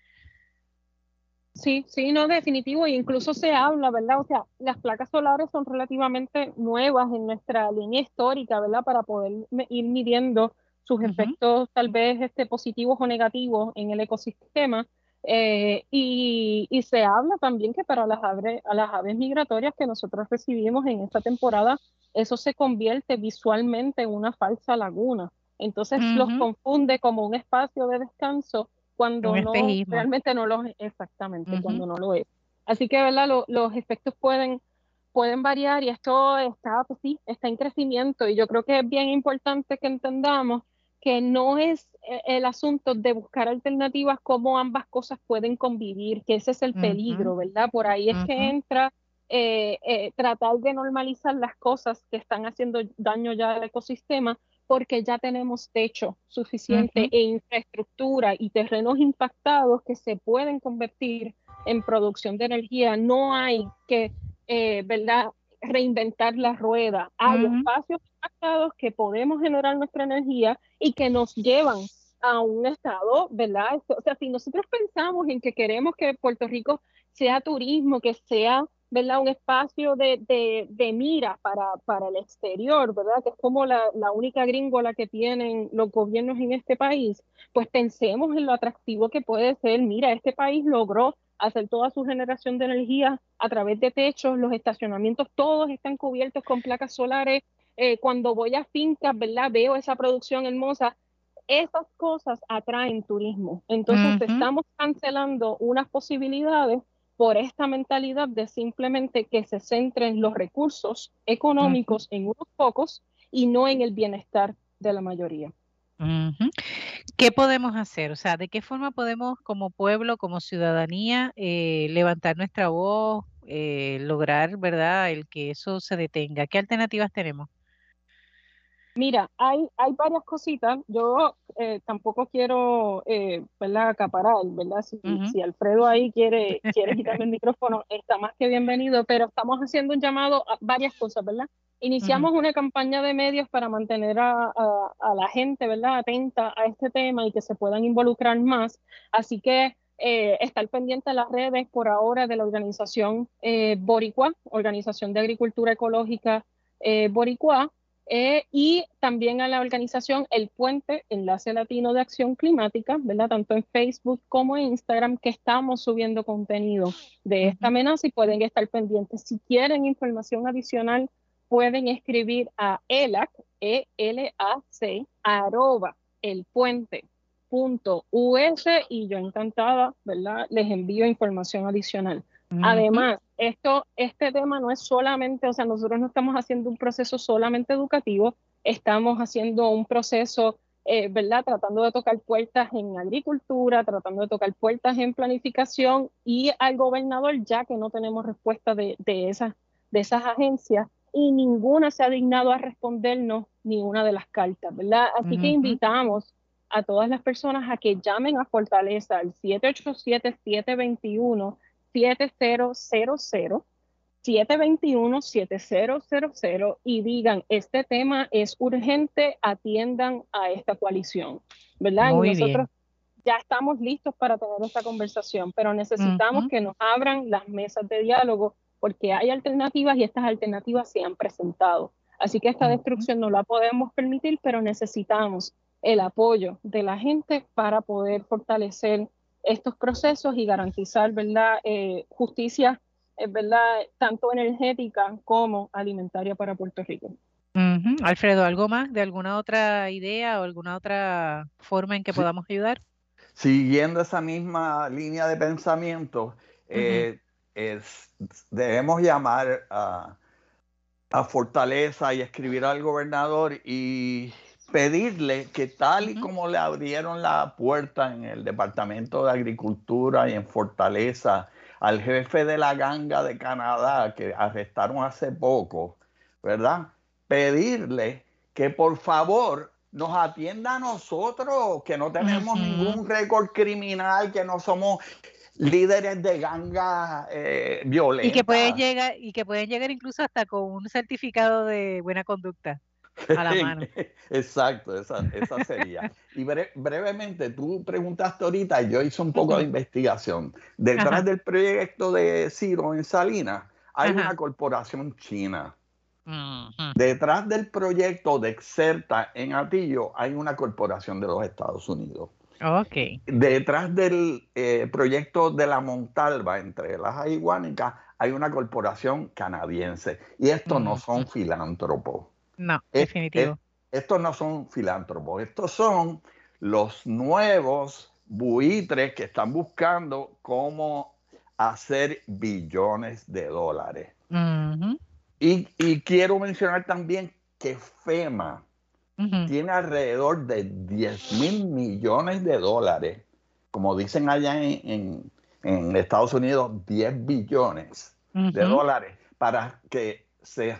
Sí, sí, no, definitivo, e incluso se habla, ¿verdad? O sea, las placas solares son relativamente nuevas en nuestra línea histórica, ¿verdad? Para poder ir midiendo sus efectos tal vez este, positivos o negativos en el ecosistema. Eh, y, y, se habla también que para las, aves, a las aves migratorias que nosotros recibimos en esta temporada, eso se convierte visualmente en una falsa laguna. Entonces los confunde como un espacio de descanso cuando no realmente no lo es exactamente cuando no lo es. Así que verdad los efectos pueden pueden variar y esto está pues sí está en crecimiento. Y yo creo que es bien importante que entendamos que no es eh, el asunto de buscar alternativas como ambas cosas pueden convivir que ese es el peligro verdad por ahí es que entra eh, eh, tratar de normalizar las cosas que están haciendo daño ya al ecosistema porque ya tenemos techo suficiente e infraestructura y terrenos impactados que se pueden convertir en producción de energía. No hay que, eh, ¿verdad? reinventar la rueda. Hay espacios impactados que podemos generar nuestra energía y que nos llevan a un estado, ¿verdad? O sea, si nosotros pensamos en que queremos que Puerto Rico sea turismo, que sea ¿verdad? Un espacio de, de, de mira para, para, el exterior, ¿verdad? Que es como la, la, única gringola que tienen los gobiernos en este país, pues pensemos en lo atractivo que puede ser. Mira, este país logró hacer toda su generación de energía a través de techos, los estacionamientos todos están cubiertos con placas solares. Eh, cuando voy a fincas, ¿verdad? Veo esa producción hermosa. Esas cosas atraen turismo. Entonces estamos cancelando unas posibilidades por esta mentalidad de simplemente que se centren los recursos económicos en unos pocos y no en el bienestar de la mayoría. ¿Qué podemos hacer? O sea, ¿de qué forma podemos como pueblo, como ciudadanía, eh, levantar nuestra voz, eh, lograr, ¿verdad?, el que eso se detenga. ¿Qué alternativas tenemos? Mira, hay, hay varias cositas. Yo eh, tampoco quiero, eh, ¿verdad?, acaparar, ¿verdad? Si, Alfredo ahí quiere, quiere *laughs* quitarme el micrófono, está más que bienvenido, pero estamos haciendo un llamado a varias cosas, ¿verdad? Iniciamos una campaña de medios para mantener a, la gente, ¿verdad?, atenta a este tema y que se puedan involucrar más. Así que eh, estar pendiente de las redes por ahora de la organización eh, Boricua, Organización de Agricultura Ecológica eh, Boricua, eh, y también a la organización El Puente, Enlace Latino de Acción Climática, ¿verdad? Tanto en Facebook como en Instagram, que estamos subiendo contenido de esta amenaza y pueden estar pendientes. Si quieren información adicional, pueden escribir a ELAC, E L A C, arroba el puente punto US y yo encantada, ¿verdad? Les envío información adicional. Además, esto, este tema no es solamente, o sea, nosotros no estamos haciendo un proceso solamente educativo, estamos haciendo un proceso, eh, ¿verdad? Tratando de tocar puertas en agricultura, tratando de tocar puertas en planificación y al gobernador, ya que no tenemos respuesta de, de, esas, de esas agencias y ninguna se ha dignado a respondernos ni una de las cartas, ¿verdad? Así que invitamos a todas las personas a que llamen a Fortaleza al 787-721. 7000 721-7000 y digan, este tema es urgente, atiendan a esta coalición, ¿verdad? y nosotros ya estamos listos para tener esta conversación, pero necesitamos que nos abran las mesas de diálogo porque hay alternativas y estas alternativas se han presentado. Así que esta destrucción no la podemos permitir, pero necesitamos el apoyo de la gente para poder fortalecer estos procesos y garantizar ¿verdad? Eh, justicia eh, ¿verdad? tanto energética como alimentaria para Puerto Rico. Alfredo, ¿algo más de alguna otra idea o alguna otra forma en que podamos ayudar? Siguiendo esa misma línea de pensamiento, eh, debemos llamar a, a Fortaleza y escribir al gobernador y pedirle que tal y como le abrieron la puerta en el Departamento de Agricultura y en Fortaleza al jefe de la ganga de Canadá que arrestaron hace poco, ¿verdad? Pedirle que por favor nos atienda a nosotros, que no tenemos ningún récord criminal, que no somos líderes de ganga eh, violentas. Y que pueden llegar, y que pueden llegar incluso hasta con un certificado de buena conducta *laughs* a la mano. *laughs* Exacto, esa, sería. Y brevemente, tú preguntaste ahorita, yo hice un poco de investigación. Detrás del proyecto de Ciro en Salinas hay una corporación china. Detrás del proyecto de Exerta en Atillo hay una corporación de los Estados Unidos. Okay. Detrás del eh, proyecto de la Montalva entre las Aiguánicas hay una corporación canadiense. Y estos no son filántropos. No, definitivo. estos no son filántropos. Estos son los nuevos buitres que están buscando cómo hacer billones de dólares. y, quiero mencionar también que FEMA tiene alrededor de 10 mil millones de dólares, como dicen allá en, Estados Unidos, 10 billones de dólares para que se,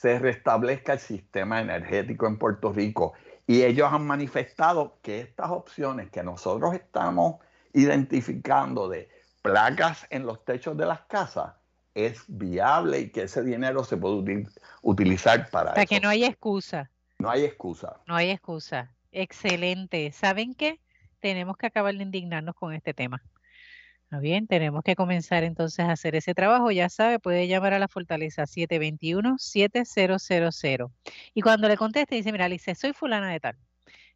se restablezca el sistema energético en Puerto Rico. Y ellos han manifestado que estas opciones que nosotros estamos identificando de placas en los techos de las casas es viable y que ese dinero se puede utilizar para... Para que no haya excusa. No hay excusa. No hay excusa. Excelente. ¿Saben qué? Tenemos que acabar de indignarnos con este tema. Bien, tenemos que comenzar entonces a hacer ese trabajo. Ya sabe, puede llamar a la Fortaleza 721-7000. Y cuando le conteste, dice, mira, Alice, soy fulana de tal.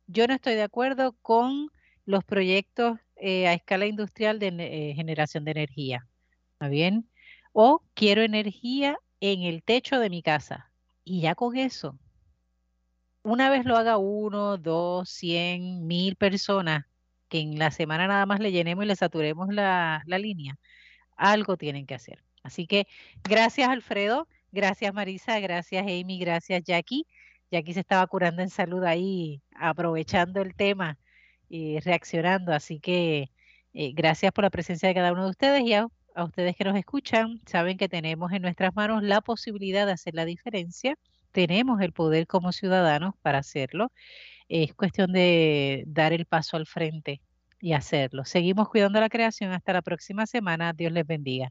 Yo no estoy de acuerdo con los proyectos eh, a escala industrial de eh, generación de energía. ¿Está bien? O quiero energía en el techo de mi casa. Y ya con eso, una vez lo haga uno, dos, cien, mil personas, que en la semana nada más le llenemos y le saturemos la, la línea, algo tienen que hacer. Así que gracias Alfredo, gracias Marisa, gracias Amy, gracias Jackie. Jackie se estaba curando en salud ahí, aprovechando el tema y reaccionando. Así que eh, gracias por la presencia de cada uno de ustedes y a, a ustedes que nos escuchan. Saben que tenemos en nuestras manos la posibilidad de hacer la diferencia tenemos el poder como ciudadanos para hacerlo. Es cuestión de dar el paso al frente y hacerlo. Seguimos cuidando la creación. Hasta la próxima semana. Dios les bendiga.